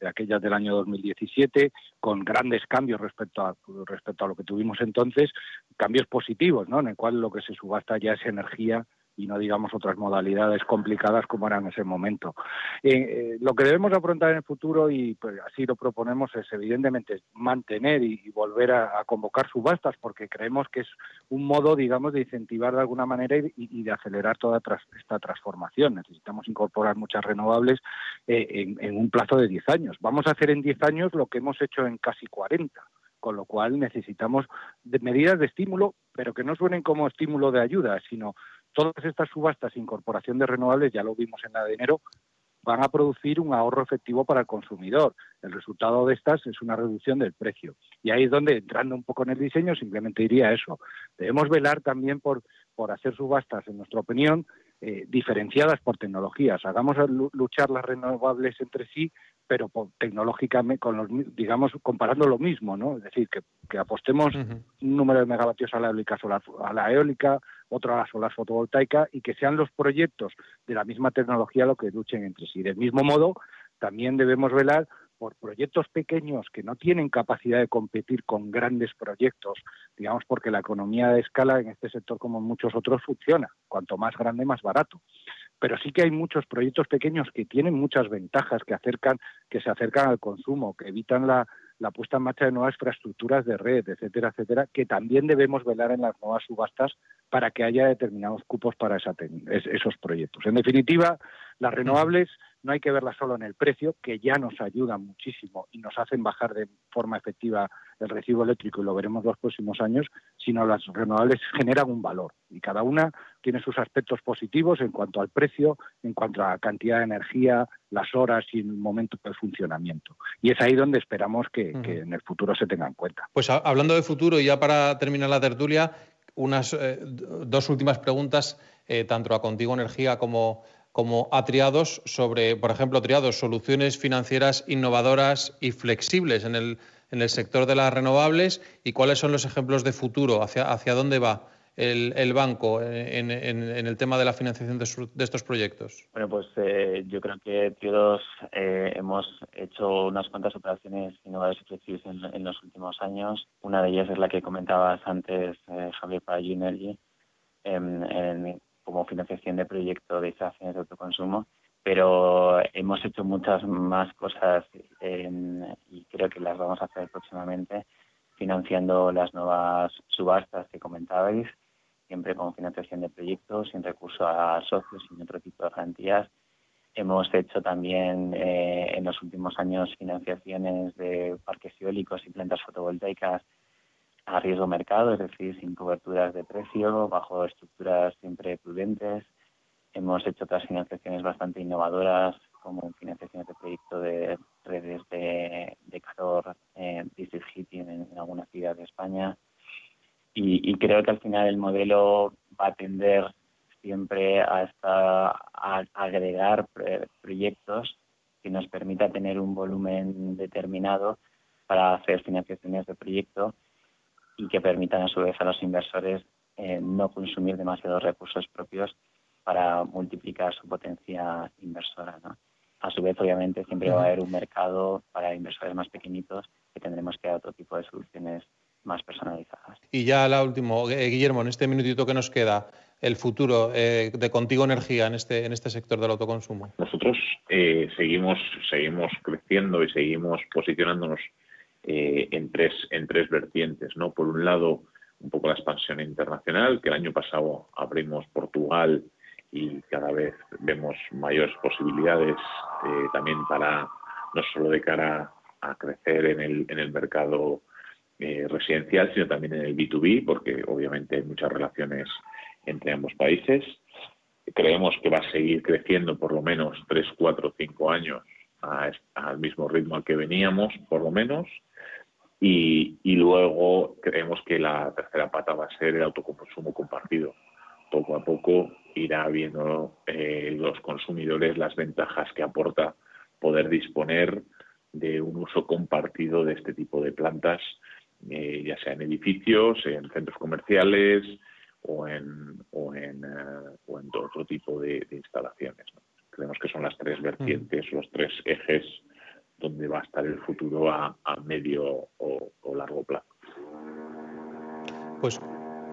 aquellas del año 2017, con grandes cambios respecto a, respecto a lo que tuvimos entonces, cambios positivos, ¿no? en el cual lo que se subasta ya es energía y no digamos otras modalidades complicadas como eran en ese momento. Eh, eh, lo que debemos afrontar en el futuro, y pues, así lo proponemos, es evidentemente mantener y, volver a, convocar subastas, porque creemos que es un modo, digamos, de incentivar de alguna manera y, de acelerar toda esta transformación. Necesitamos incorporar muchas renovables eh, en, en un plazo de 10 años. Vamos a hacer en 10 años lo que hemos hecho en casi 40 con lo cual necesitamos medidas de estímulo, pero que no suenen como estímulo de ayuda, sino todas estas subastas e incorporación de renovables, ya lo vimos en la de enero, van a producir un ahorro efectivo para el consumidor. El resultado de estas es una reducción del precio. Y ahí es donde, entrando un poco en el diseño, simplemente diría eso. Debemos velar también por, por hacer subastas, en nuestra opinión, eh, diferenciadas por tecnologías. Hagamos luchar las renovables entre sí, pero tecnológicamente, con los, digamos, comparando lo mismo, ¿no? Es decir, que, apostemos un número de megavatios a la eólica solar, a la eólica, otro a la solar fotovoltaica, y que sean los proyectos de la misma tecnología lo que luchen entre sí. Del mismo modo, también debemos velar por proyectos pequeños que no tienen capacidad de competir con grandes proyectos, digamos porque la economía de escala en este sector como en muchos otros funciona, cuanto más grande más barato. Pero sí que hay muchos proyectos pequeños que tienen muchas ventajas, que acercan, que se acercan al consumo, que evitan la, la puesta en marcha de nuevas infraestructuras de red, etcétera, etcétera, que también debemos velar en las nuevas subastas para que haya determinados cupos para esos proyectos. En definitiva, las renovables no hay que verlas solo en el precio, que ya nos ayudan muchísimo y nos hacen bajar de forma efectiva el recibo eléctrico y lo veremos los próximos años, sino las renovables generan un valor y cada una tiene sus aspectos positivos en cuanto al precio, en cuanto a la cantidad de energía, las horas y el momento de funcionamiento. Y es ahí donde esperamos que, en el futuro se tenga en cuenta. Pues hablando de futuro y ya para terminar la tertulia, unas eh, dos últimas preguntas, eh, tanto a Contigo Energía como como a Triados sobre, por ejemplo, Triados, soluciones financieras innovadoras y flexibles en el, en el sector de las renovables y cuáles son los ejemplos de futuro, hacia, hacia dónde va el, banco en, el tema de la financiación de, estos proyectos? Bueno, pues eh, yo creo que Triados eh, hemos hecho unas cuantas operaciones innovadoras y flexibles en, los últimos años. Una de ellas es la que comentabas antes, eh, Javier, para G-Energy, en como financiación de proyectos de instalaciones de autoconsumo, pero hemos hecho muchas más cosas y creo que las vamos a hacer próximamente financiando las nuevas subastas que comentabais, siempre con financiación de proyectos, sin recurso a socios, sin otro tipo de garantías. Hemos hecho también eh, en los últimos años financiaciones de parques eólicos y plantas fotovoltaicas a riesgo mercado, es decir, sin coberturas de precio, bajo estructuras siempre prudentes. Hemos hecho otras financiaciones bastante innovadoras, como financiaciones de proyectos de redes de, calor, eh, district heating en, algunas ciudades de España. Y, creo que al final el modelo va a tender siempre hasta a agregar proyectos que nos permita tener un volumen determinado para hacer financiaciones de proyecto y que permitan a su vez a los inversores eh, no consumir demasiados recursos propios para multiplicar su potencia inversora. A su vez, obviamente, siempre va a haber un mercado para inversores más pequeñitos que tendremos que dar otro tipo de soluciones más personalizadas. Y ya la última, eh, Guillermo, en este minutito que nos queda, el futuro eh, de Contigo Energía en este, en este sector del autoconsumo. Nosotros eh, seguimos, seguimos creciendo y seguimos posicionándonos en, tres, en tres vertientes. ¿no? Por un lado, un poco la expansión internacional, que el año pasado abrimos Portugal y cada vez vemos mayores posibilidades también para, no solo de cara a crecer en el, en el mercado eh, residencial, sino también en el B2B, porque obviamente hay muchas relaciones entre ambos países. Creemos que va a seguir creciendo por lo menos 3, 4, 5 años al mismo ritmo al que veníamos, por lo menos. Y, luego creemos que la tercera pata va a ser el autoconsumo compartido. Poco a poco irá viendo eh, los consumidores las ventajas que aporta poder disponer de un uso compartido de este tipo de plantas eh, ya sea en edificios, en centros comerciales o en, o en, eh, o en otro tipo de, instalaciones. Creemos que son las tres mm. vertientes, los tres ejes donde va a estar el futuro a, medio o, largo plazo. Pues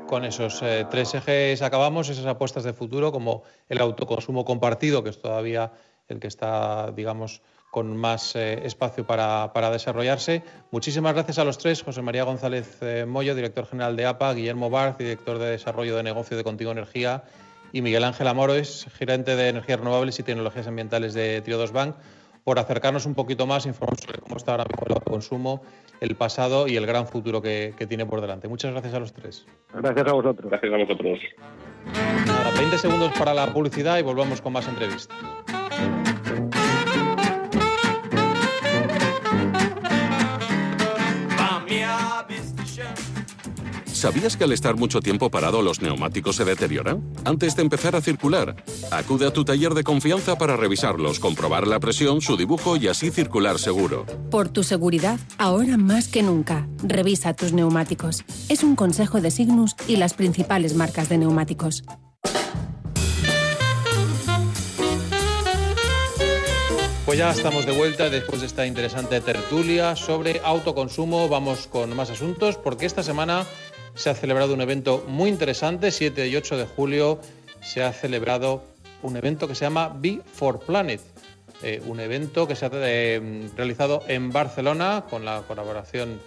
con esos eh, tres ejes acabamos, esas apuestas de futuro, como el autoconsumo compartido, que es todavía el que está, digamos, con más eh, espacio para, desarrollarse. Muchísimas gracias a los tres, José María González eh, Moyo, director general de APA, Guillermo Barth, director de Desarrollo de Negocio de Contigo Energía, y Miguel Ángel Amores, gerente de Energías Renovables y Tecnologías Ambientales de Triodos Bank, por acercarnos un poquito más, informarnos sobre cómo está ahora mismo el consumo, el pasado y el gran futuro que, tiene por delante. Muchas gracias a los tres. Gracias a vosotros. Gracias a vosotros. 20 segundos para la publicidad y volvamos con más entrevistas. ¿Sabías que al estar mucho tiempo parado los neumáticos se deterioran? Antes de empezar a circular, acude a tu taller de confianza para revisarlos, comprobar la presión, su dibujo y así circular seguro. Por tu seguridad, ahora más que nunca, revisa tus neumáticos. Es un consejo de Signus y las principales marcas de neumáticos. Pues ya estamos de vuelta después de esta interesante tertulia sobre autoconsumo. Vamos con más asuntos porque esta semana se ha celebrado un evento muy interesante, 7 y 8 de julio se ha celebrado un evento que se llama Be for Planet, eh, un evento que se ha eh, realizado en Barcelona con la colaboración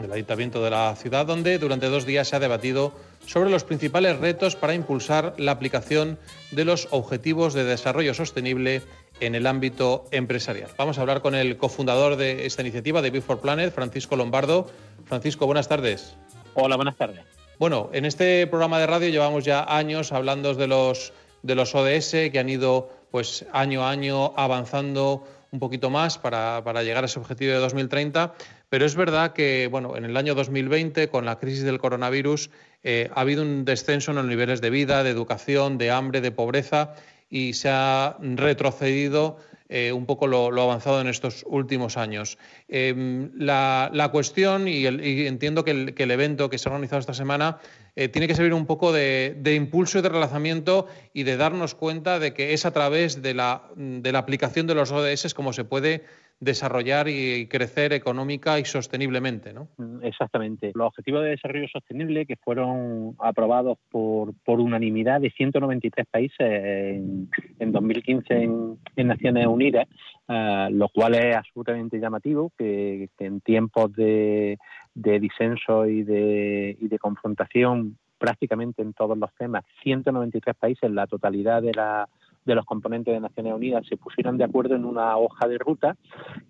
del Ayuntamiento de la ciudad, donde durante dos días se ha debatido sobre los principales retos para impulsar la aplicación de los Objetivos de Desarrollo Sostenible en el ámbito empresarial. Vamos a hablar con el cofundador de esta iniciativa de Be for Planet, Francisco Lombardo. Francisco, buenas tardes. Hola, buenas tardes. Bueno, en este programa de radio llevamos ya años hablando de los, de los ODS que han ido pues año a año avanzando un poquito más para, llegar a ese objetivo de 2030. Pero es verdad que bueno, en el año 2020, con la crisis del coronavirus, eh, ha habido un descenso en los niveles de vida, de educación, de hambre, de pobreza y se ha retrocedido eh, un poco lo, avanzado en estos últimos años. Em, la, cuestión, y, entiendo que el, evento que se ha organizado esta semana eh, tiene que servir un poco de, impulso y de relacionamiento y de darnos cuenta de que es a través de la, de la aplicación de los ODS como se puede desarrollar y crecer económica y sosteniblemente, ¿no? Mm, exactamente. Los objetivos de desarrollo sostenible que fueron aprobados por, por unanimidad de 193 países en, en 2015 en, Naciones Unidas, uh, lo cual es absolutamente llamativo que, en tiempos de, de disenso y de, y de confrontación prácticamente en todos los temas, 193 países, la totalidad de la de los componentes de Naciones Unidas se pusieran de acuerdo en una hoja de ruta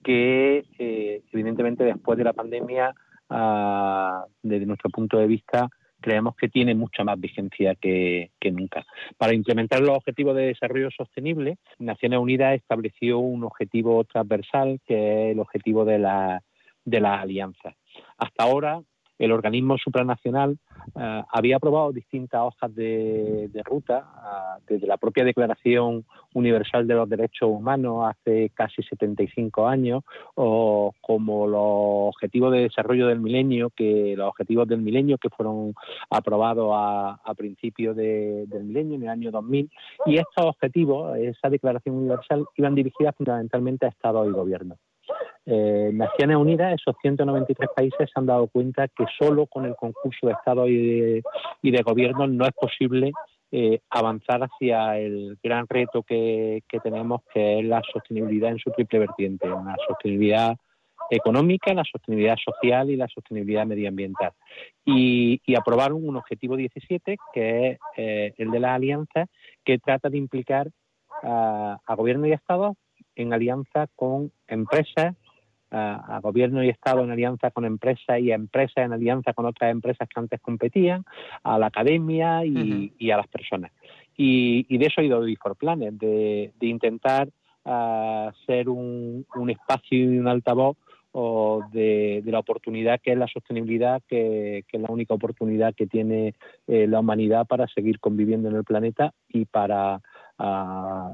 que, eh, evidentemente, después de la pandemia, ah, desde nuestro punto de vista, creemos que tiene mucha más vigencia que, nunca. Para implementar los objetivos de desarrollo sostenible, Naciones Unidas estableció un objetivo transversal que es el objetivo de la, de la alianza. Hasta ahora, el organismo supranacional eh, había aprobado distintas hojas de, ruta eh, desde la propia Declaración Universal de los Derechos Humanos hace casi 75 años, o como los Objetivos de Desarrollo del Milenio, que los Objetivos del Milenio que fueron aprobados a, principios del milenio, en el año 2000, y estos objetivos, esa Declaración Universal, iban dirigidas fundamentalmente a Estados y Gobiernos. Eh, Naciones Unidas, esos 193 países se han dado cuenta que solo con el concurso de Estado y de, gobierno no es posible eh, avanzar hacia el gran reto que, tenemos, que es la sostenibilidad en su triple vertiente, la sostenibilidad económica, la sostenibilidad social y la sostenibilidad medioambiental. Y, aprobaron un objetivo 17, que es eh, el de la alianza, que trata de implicar a, a gobierno y Estado en alianza con empresas, a, gobierno y Estado en alianza con empresas y a empresas en alianza con otras empresas que antes competían, a la academia y, a las personas. Y, de eso ha ido Before Planet, de, de intentar uh, ser un, espacio y un altavoz de, la oportunidad que es la sostenibilidad, que, es la única oportunidad que tiene eh, la humanidad para seguir conviviendo en el planeta y para a,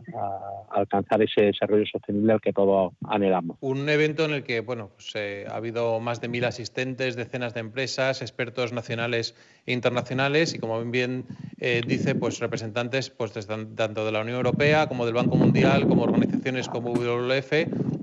alcanzar ese desarrollo sostenible al que todos anhelamos. Un evento en el que bueno, pues, eh, ha habido más de mil asistentes, decenas de empresas, expertos nacionales e internacionales y, como bien eh, dice, pues representantes pues, tanto de la Unión Europea como del Banco Mundial, como organizaciones como WWF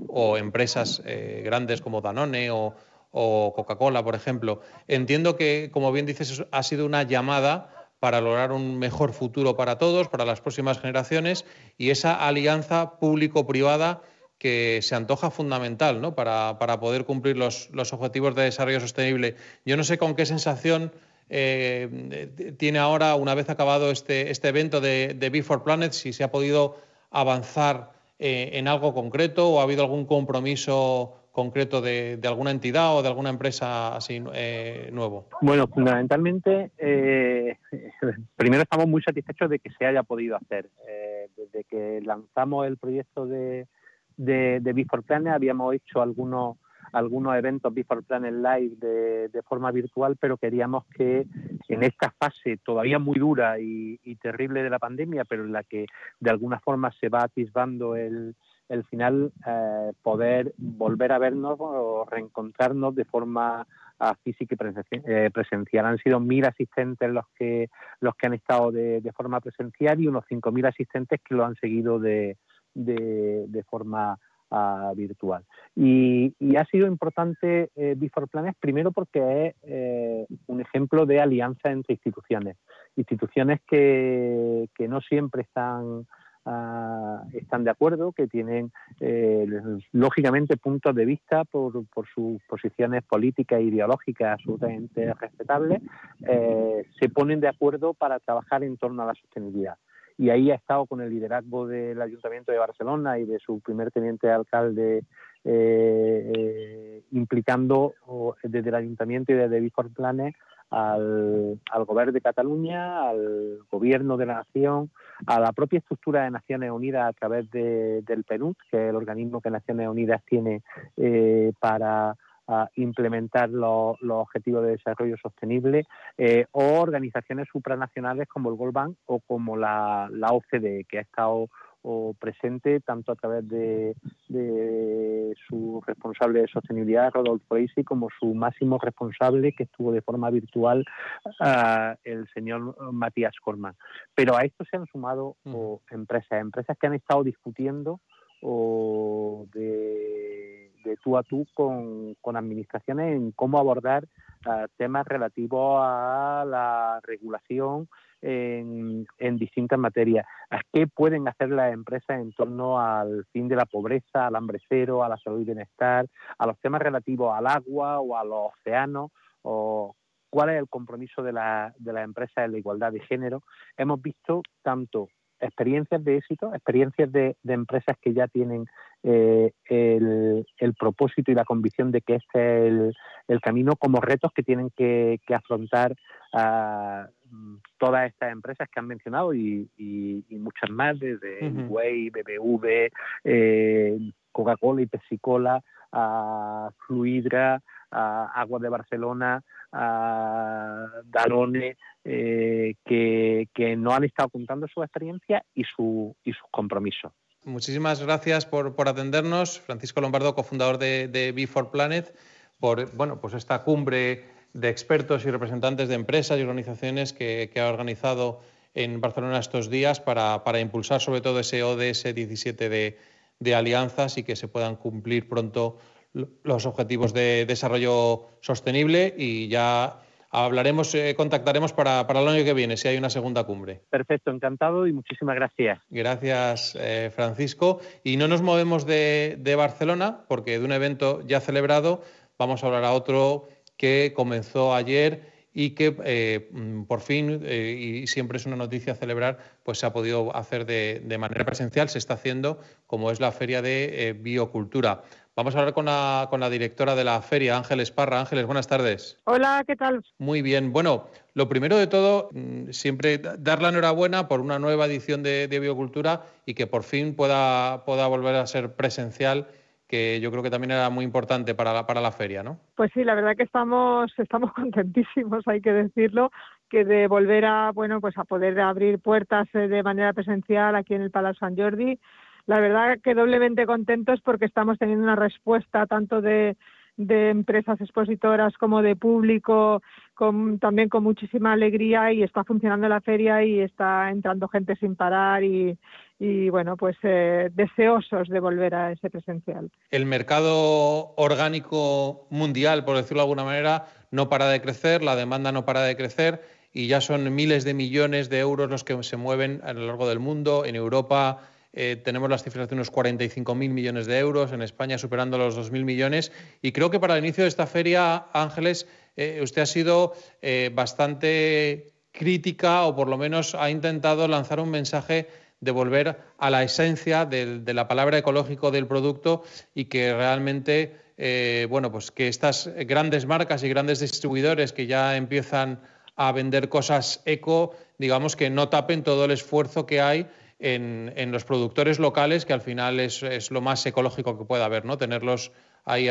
o empresas eh, grandes como Danone o, o Coca-Cola, por ejemplo. Entiendo que, como bien dices, ha sido una llamada para lograr un mejor futuro para todos, para las próximas generaciones y esa alianza público-privada que se antoja fundamental ¿no? para, poder cumplir los, objetivos de desarrollo sostenible. Yo no sé con qué sensación eh, tiene ahora, una vez acabado este, este evento de, de Before Planet, si se ha podido avanzar eh, en algo concreto o ha habido algún compromiso concreto de, alguna entidad o de alguna empresa así eh, nuevo? Bueno, fundamentalmente, eh, primero estamos muy satisfechos de que se haya podido hacer. Eh, desde que lanzamos el proyecto de, de, de Before Planet habíamos hecho algunos algunos eventos Before Planet Live de, de, forma virtual, pero queríamos que en esta fase todavía muy dura y, y, terrible de la pandemia, pero en la que de alguna forma se va atisbando el, el final eh, poder volver a vernos o reencontrarnos de forma ah, física y eh, presencial. Han sido mil asistentes los que los que han estado de, forma presencial y unos cinco mil asistentes que lo han seguido de, de, forma ah, virtual. Y, ha sido importante eh, Before Planes primero porque es eh, un ejemplo de alianza entre instituciones, instituciones que, que no siempre están Ah, están de acuerdo, que tienen eh, lógicamente puntos de vista por, por sus posiciones políticas e ideológicas absolutamente respetables, eh, se ponen de acuerdo para trabajar en torno a la sostenibilidad. Y ahí ha estado con el liderazgo del Ayuntamiento de Barcelona y de su primer teniente alcalde eh, implicando desde el Ayuntamiento y desde Before Planes al, al Gobierno de Cataluña, al Gobierno de la Nación, a la propia estructura de Naciones Unidas a través de, del PNUD, que es el organismo que Naciones Unidas tiene eh, para implementar los, objetivos de desarrollo sostenible eh, o organizaciones supranacionales como el World Bank o como la, la OCDE, que ha estado o presente tanto a través de, su responsable de sostenibilidad, Rodolfo Reisi, como su máximo responsable, que estuvo de forma virtual, ah, el señor Matías Corman. Pero a esto se han sumado empresas, empresas que han estado discutiendo o de, tú a tú con, administraciones en cómo abordar ah, temas relativos a la regulación en, distintas materias. ¿Qué pueden hacer las empresas en torno al fin de la pobreza, al hambre cero, a la salud y bienestar, a los temas relativos al agua o a los océanos? O cuál es el compromiso de, la, de las empresas en la igualdad de género. Hemos visto tanto experiencias de éxito, experiencias de, empresas que ya tienen eh, el, propósito y la convicción de que este es el, camino, como retos que tienen que, afrontar a todas estas empresas que han mencionado y, muchas más, desde Way, BBV, eh, Coca-Cola y Pepsi-Cola, a Fluidra, a Agua de Barcelona, a Danone, eh, que, no han estado contando su experiencia y, su, y sus compromisos. Muchísimas gracias por, atendernos, Francisco Lombardo, cofundador de, de B4 Planet, por bueno, pues esta cumbre de expertos y representantes de empresas y organizaciones que, ha organizado en Barcelona estos días para, impulsar sobre todo ese ODS 17 de, de alianzas y que se puedan cumplir pronto los objetivos de desarrollo sostenible y ya hablaremos, eh, contactaremos para, el año que viene, si hay una segunda cumbre. Perfecto, encantado y muchísimas gracias. Gracias, eh, Francisco. Y no nos movemos de, Barcelona, porque de un evento ya celebrado vamos a hablar a otro que comenzó ayer y que eh, mm, por fin, y siempre es una noticia celebrar, pues se ha podido hacer de, de, manera presencial, se está haciendo, como es la Feria de Biocultura. Vamos a hablar con la, directora de la feria, Ángeles Parra. Ángeles, buenas tardes. Hola, ¿qué tal? Muy bien. Bueno, lo primero de todo, mm, siempre dar la enhorabuena por una nueva edición de, Biocultura y que por fin pueda, pueda volver a ser presencial que yo creo que también era muy importante para la, para la feria, ¿no? Pues sí, la verdad que estamos, estamos contentísimos, hay que decirlo, que de volver a, bueno, pues a poder abrir puertas eh, de manera presencial aquí en el Palacio San Jordi la verdad que doblemente contentos porque estamos teniendo una respuesta tanto de, empresas expositoras como de público, también con muchísima alegría y está funcionando la feria y está entrando gente sin parar y, bueno, pues eh, deseosos de volver a ese presencial. El mercado orgánico mundial, por decirlo de alguna manera, no para de crecer, la demanda no para de crecer y ya son miles de millones de euros los que se mueven a lo largo del mundo, en Europa, eh, tenemos las cifras de unos 45.000 millones de euros, en España superando los 2.000 millones. Y creo que para el inicio de esta feria, Ángeles, eh, usted ha sido eh, bastante crítica o por lo menos ha intentado lanzar un mensaje de volver a la esencia de, la palabra ecológico del producto y que realmente, bueno, pues que estas grandes marcas y grandes distribuidores que ya empiezan a vender cosas eco, digamos que no tapen todo el esfuerzo que hay en, los productores locales, que al final es, lo más ecológico que pueda haber, ¿no? Tenerlos ahí,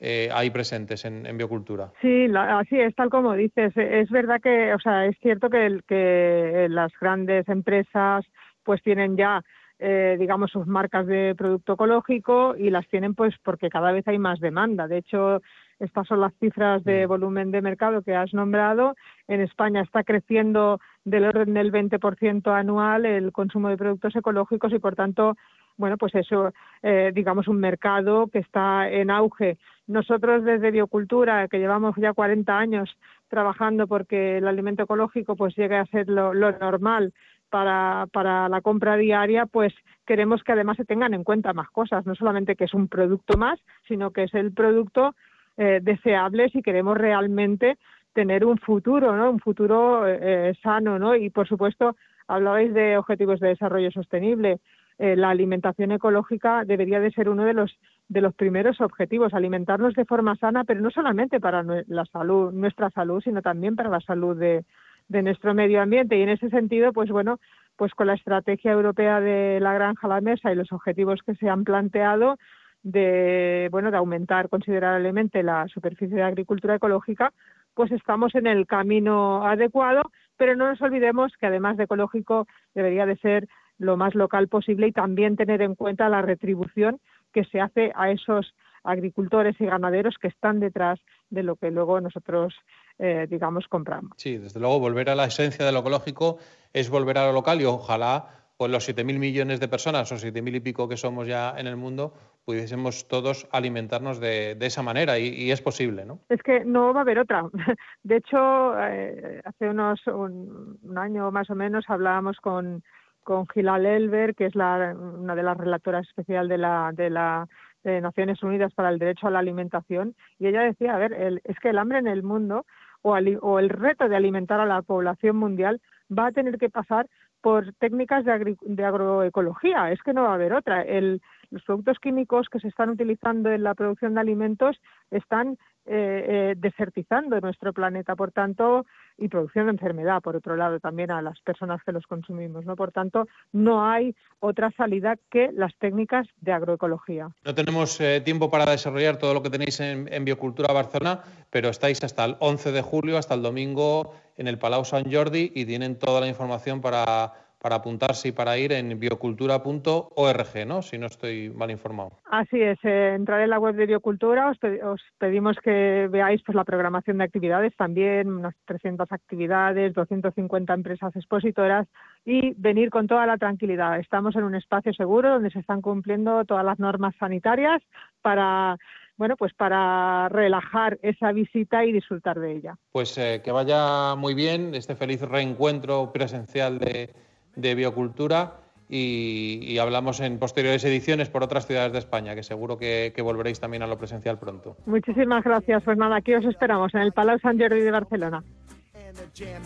eh, ahí presentes en, biocultura. Sí, así es, tal como dices. Es verdad que, o sea, es cierto que, que las grandes empresas pues tienen ya eh, digamos, sus marcas de producto ecológico y las tienen pues porque cada vez hay más demanda. De hecho, estas son las cifras de mm. volumen de mercado que has nombrado. En España está creciendo del orden del 20% anual el consumo de productos ecológicos y, por tanto, bueno, pues eso, eh, digamos, un mercado que está en auge. Nosotros desde Biocultura, que llevamos ya 40 años trabajando porque el alimento ecológico pues llegue a ser lo, lo normal para, para la compra diaria, pues queremos que además se tengan en cuenta más cosas, no solamente que es un producto más, sino que es el producto eh, deseable si queremos realmente tener un futuro, ¿no? Un futuro eh, sano, ¿no? Y por supuesto, hablabais de objetivos de desarrollo sostenible. Eh, la alimentación ecológica debería de ser uno de los de los primeros objetivos, alimentarnos de forma sana, pero no solamente para la salud, nuestra salud, sino también para la salud de, de nuestro medio ambiente. Y en ese sentido pues bueno pues con la estrategia europea de la granja a la mesa y los objetivos que se han planteado de bueno de aumentar considerablemente la superficie de agricultura ecológica pues estamos en el camino adecuado. Pero no nos olvidemos que además de ecológico debería de ser lo más local posible y también tener en cuenta la retribución que se hace a esos agricultores y ganaderos que están detrás de lo que luego nosotros, eh, digamos, compramos. Sí, desde luego, volver a la esencia de lo ecológico es volver a lo local y ojalá pues los 7.000 millones de personas o 7.000 y pico que somos ya en el mundo pudiésemos todos alimentarnos de, esa manera y, es posible, ¿no? Es que no va a haber otra. De hecho, eh, hace unos un, año más o menos hablábamos con, con Gilal Elber, que es la, una de las relatoras especial de la, de la de Naciones Unidas para el Derecho a la Alimentación, y ella decía, a ver, es que el hambre en el mundo o, o el reto de alimentar a la población mundial va a tener que pasar por técnicas de, agroecología. Es que no va a haber otra. El, los productos químicos que se están utilizando en la producción de alimentos están eh, eh, desertizando nuestro planeta, por tanto, y produciendo enfermedad, por otro lado, también a las personas que los consumimos, ¿no? Por tanto, no hay otra salida que las técnicas de agroecología. No tenemos eh, tiempo para desarrollar todo lo que tenéis en, Biocultura Barcelona, pero estáis hasta el 11 de julio, hasta el domingo, en el Palau Sant Jordi y tienen toda la información para para apuntarse y para ir en biocultura.org, ¿no? Si no estoy mal informado. Así es, eh, entrar en la web de Biocultura, os, pedimos que veáis pues la programación de actividades también, unas 300 actividades, 250 empresas expositoras y venir con toda la tranquilidad. Estamos en un espacio seguro donde se están cumpliendo todas las normas sanitarias para bueno, pues para relajar esa visita y disfrutar de ella. Pues eh, que vaya muy bien este feliz reencuentro presencial de de biocultura y, hablamos en posteriores ediciones por otras ciudades de España, que seguro que, volveréis también a lo presencial pronto. Muchísimas gracias. Pues nada, aquí os esperamos en el Palau Sant Jordi de Barcelona.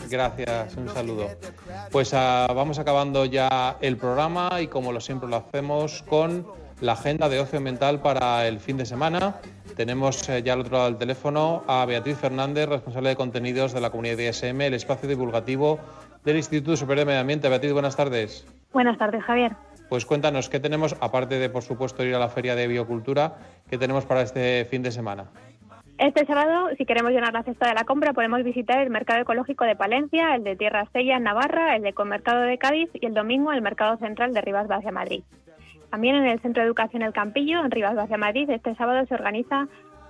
Gracias, un saludo. Pues ah, vamos acabando ya el programa y como lo siempre lo hacemos con la agenda de ocio mental para el fin de semana. Tenemos eh, ya al otro lado del teléfono a Beatriz Fernández, responsable de contenidos de la comunidad de ISM, el espacio divulgativo del Instituto Superior de Medio Ambiente. Beatriz, buenas tardes. Buenas tardes, Javier. Pues cuéntanos, ¿qué tenemos, aparte de, por supuesto, ir a la Feria de Biocultura, qué tenemos para este fin de semana? Este sábado, si queremos llenar la cesta de la compra, podemos visitar el Mercado Ecológico de Palencia, el de Tierra Estella en Navarra, el de Conmercado de Cádiz y el domingo el Mercado Central de Rivas Vacia Madrid. También en el Centro de Educación El Campillo, en Rivas Vacia Madrid, este sábado se organiza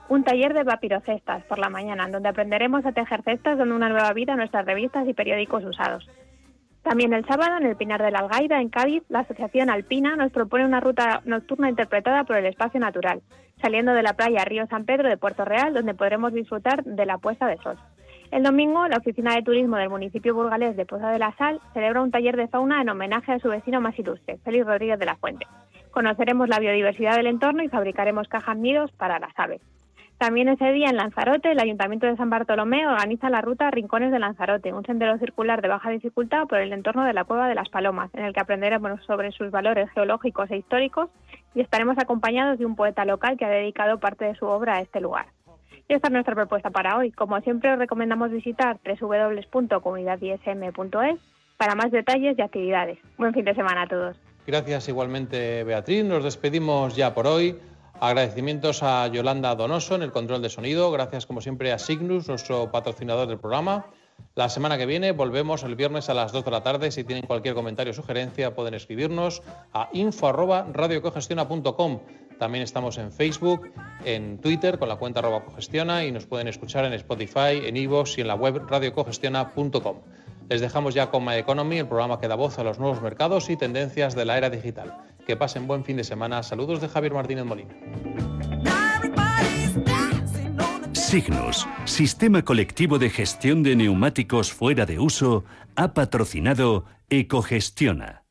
un taller de papirocestas por la mañana, en donde aprenderemos a tejer cestas dando una nueva vida a nuestras revistas y periódicos usados. También el sábado, en el Pinar de la Algaida, en Cádiz, la Asociación Alpina nos propone una ruta nocturna interpretada por el espacio natural, saliendo de la playa Río San Pedro de Puerto Real, donde podremos disfrutar de la puesta de sol. El domingo, la Oficina de Turismo del municipio burgalés de Poza de la Sal celebra un taller de fauna en homenaje a su vecino más ilustre, Félix Rodríguez de la Fuente. Conoceremos la biodiversidad del entorno y fabricaremos cajas nidos para las aves. También ese día en Lanzarote, el Ayuntamiento de San Bartolomé organiza la ruta Rincones de Lanzarote, un sendero circular de baja dificultad por el entorno de la Cueva de las Palomas, en el que aprenderemos sobre sus valores geológicos e históricos y estaremos acompañados de un poeta local que ha dedicado parte de su obra a este lugar. Y esta es nuestra propuesta para hoy. Como siempre, os recomendamos visitar www.comunidadism.es para más detalles y actividades. Buen fin de semana a todos. Gracias igualmente, Beatriz. Nos despedimos ya por hoy. Agradecimientos a Yolanda Donoso en el control de sonido. Gracias, como siempre, a Signus, nuestro patrocinador del programa. La semana que viene volvemos el viernes a las 2 de la tarde. Si tienen cualquier comentario o sugerencia, pueden escribirnos a info.radiocogestiona.com. También estamos en Facebook, en Twitter con la cuenta arroba cogestiona y nos pueden escuchar en Spotify, en iVoox y en la web radiocogestiona.com. Les dejamos ya con My Economy, el programa que da voz a los nuevos mercados y tendencias de la era digital. Que pasen buen fin de semana. Saludos de Javier Martínez Molina. Signus, Sistema Colectivo de Gestión de Neumáticos Fuera de Uso, ha patrocinado Ecogestiona.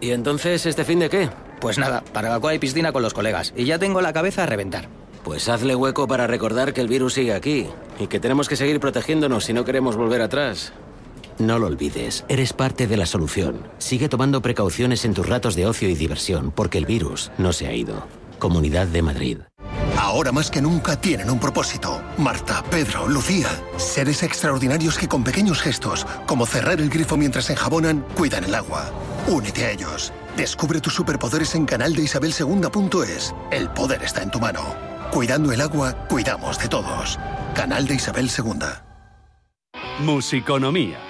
¿Y entonces este fin de qué? Pues nada, barbacoa y piscina con los colegas. Y ya tengo la cabeza a reventar. Pues hazle hueco para recordar que el virus sigue aquí y que tenemos que seguir protegiéndonos si no queremos volver atrás. No lo olvides, eres parte de la solución. Sigue tomando precauciones en tus ratos de ocio y diversión, porque el virus no se ha ido. Comunidad de Madrid. Ahora más que nunca tienen un propósito. Marta, Pedro, Lucía. Seres extraordinarios que con pequeños gestos, como cerrar el grifo mientras enjabonan, cuidan el agua. Únete a ellos. Descubre tus superpoderes en canal de Isabel El poder está en tu mano. Cuidando el agua, cuidamos de todos. Canal de Isabel II. Musiconomía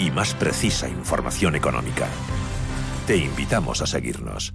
y más precisa información económica. Te invitamos a seguirnos.